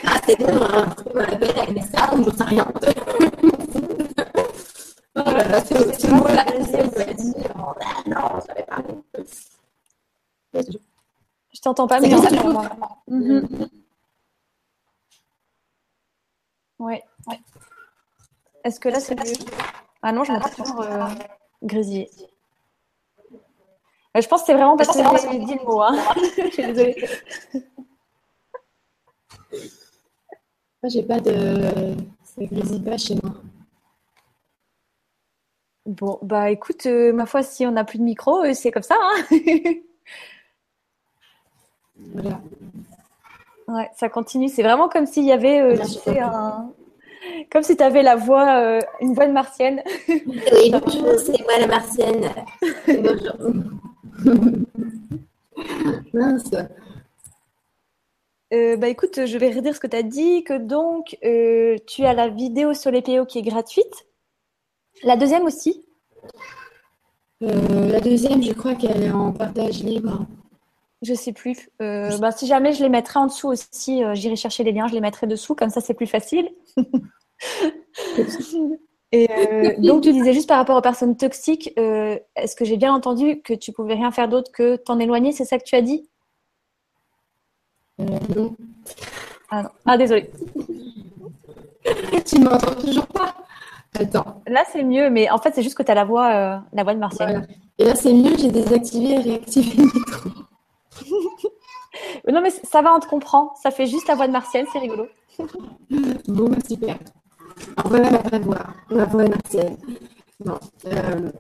Ah, c'est bon, hein. On ne sait rien. Là là, ce mot-là, oh non, ça va parler. Je t'entends pas, mais ça mm Ouais. Est-ce que là, c'est mieux? Ah non, je m'entends toujours euh, grésiller. Euh, je pense que c'est vraiment parce que j'ai dit le mot. Hein. je suis désolée. Moi, j'ai pas de. Ça grésille pas chez moi. Bon, bah écoute, euh, ma foi, si on n'a plus de micro, euh, c'est comme ça. Hein voilà. Ouais, ça continue. C'est vraiment comme s'il y avait, euh, tu sais, un... comme si tu avais la voix, une voix de martienne. Oui, bonjour, c'est moi la martienne. bonjour. Mince. bah écoute, je vais redire ce que tu as dit, que donc tu as la vidéo sur les PO qui est gratuite. La deuxième aussi euh, La deuxième, je crois qu'elle est en partage libre. Je sais plus. Euh, bah, si jamais je les mettrai en dessous aussi, euh, j'irai chercher les liens, je les mettrai dessous, comme ça c'est plus facile. Et donc tu disais juste par rapport aux personnes toxiques, est-ce que j'ai bien entendu que tu pouvais rien faire d'autre que t'en éloigner C'est ça que tu as dit Non. Ah non. Ah désolé. tu m'entends toujours pas Attends. Là, c'est mieux, mais en fait, c'est juste que tu as la voix, euh, la voix de Martial. Et là, c'est mieux, j'ai désactivé et réactivé le micro. non, mais ça va, on te comprend. Ça fait juste la voix de Martial, c'est rigolo. bon, bah, super. Alors, voilà ma vraie voix, ma voix de Martial. Bon, euh,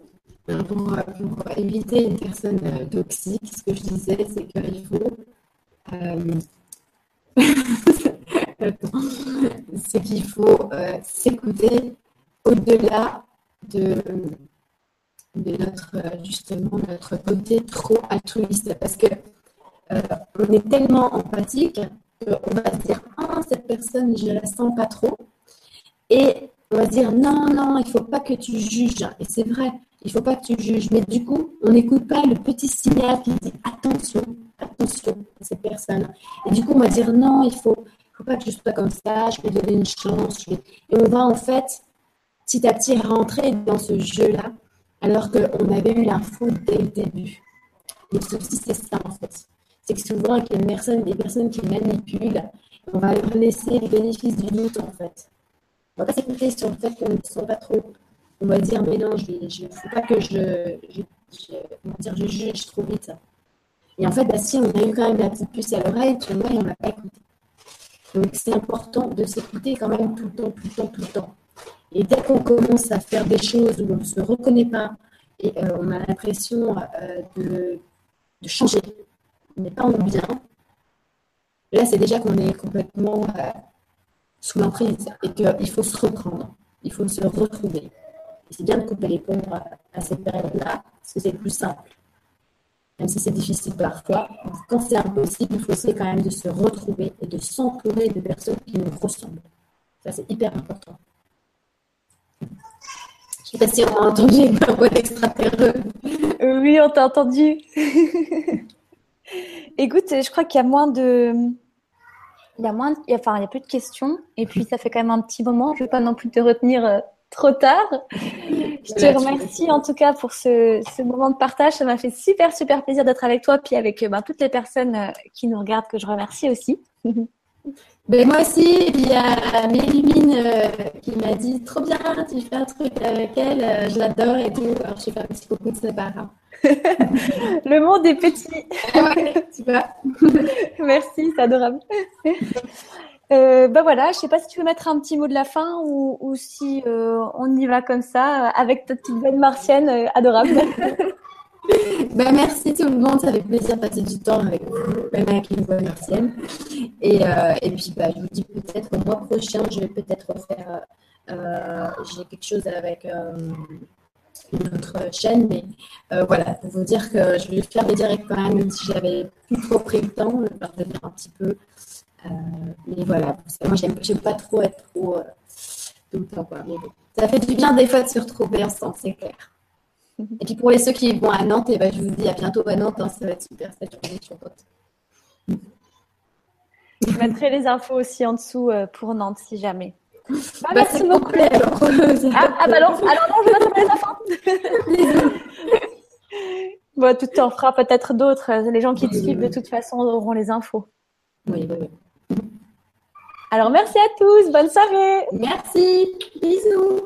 pour, pour, éviter une personne euh, toxique, ce que je disais, c'est qu'il faut. c'est qu'il faut s'écouter au-delà de, notre justement notre côté trop altruiste. Parce que euh, on est tellement empathique qu'on va se dire ah cette personne je la sens pas trop. Et on va se dire non non il faut pas que tu juges. Et c'est vrai il faut pas que tu juges. Mais du coup on n'écoute pas le petit signal qui dit attention attention à cette personne. Et du coup on va dire non il faut faut pas que je sois comme ça je vais donner une chance et on va en fait petit à petit rentrer dans ce jeu-là, alors qu'on avait eu l'info dès le début. Le souci, c'est ça, en fait. C'est que souvent, il y a des personnes, des personnes qui manipulent, on va leur laisser les bénéfices du doute, en fait. On va pas s'écouter sur le fait qu'on ne sent pas trop. On va dire, mais non, je ne faut pas que je, dire, je juge trop vite. Et en fait, bah, si on a eu quand même la petite puce à l'oreille, tu vois, on n'a pas écouté. Donc, c'est important de s'écouter quand même tout le temps, tout le temps, tout le temps. Et dès qu'on commence à faire des choses où on ne se reconnaît pas et euh, on a l'impression euh, de, changer, on n'est pas en bien, là c'est déjà qu'on est complètement euh, sous l'emprise et qu'il faut se reprendre, il faut se retrouver. c'est bien de couper les ponts à, cette période-là, parce que c'est plus simple. Même si c'est difficile parfois, quand c'est impossible, il faut essayer quand même de se retrouver et de s'entourer de personnes qui nous ressemblent. Ça, c'est hyper important. Je ne sais pas si on a entendu ma voix d'extraterrestre. Oui, on t'a entendu. Écoute, je crois qu'il y a moins de. Il y a moins, enfin, il y a plus de questions. Et puis, ça fait quand même un petit moment. Je ne vais pas non plus te retenir euh, trop tard. Je te remercie en tout cas pour ce, moment de partage. Ça m'a fait super, super plaisir d'être avec toi. Puis avec euh, ben, toutes les personnes euh, qui nous regardent, que je remercie aussi. Ben, moi aussi, il y a Mélimine euh, qui m'a dit Trop bien, tu fais un truc avec elle, euh, je l'adore et tout. Alors, je fais un petit coucou de ses parents. Le monde est petit. tu vois. Merci, c'est adorable. Euh, ben voilà, je sais pas si tu veux mettre un petit mot de la fin ou, ou si euh, on y va comme ça avec ta petite bonne martienne adorable. Ben, merci tout le monde, ça fait plaisir de passer du temps avec vous, même avec une voix martienne. Et, euh, et puis, bah, je vous dis peut-être au mois prochain, je vais peut-être refaire. Euh, j'ai quelque chose avec euh, une autre chaîne, mais voilà, pour vous dire que je vais faire des directs quand même, même si j'avais plus trop pris le temps, je vais revenir un petit peu. mais voilà, moi, j'aime pas trop être trop tout le temps. Quoi. Mais ça fait du bien des fois de se retrouver ensemble, c'est clair. Et puis pour les ceux qui vont à Nantes, et eh ben, je vous dis à bientôt à Nantes, hein, ça va être super cette journée sur Je mettrai les infos aussi en dessous euh, pour Nantes si jamais. Bah, bah merci beaucoup. ah, ah, bah non, alors non, je vais pas la fin. bon, tu en feras peut-être d'autres. Les gens qui te suivent de toute façon auront les infos. Oui, oui, oui. Alors merci à tous, bonne soirée. Merci, bisous.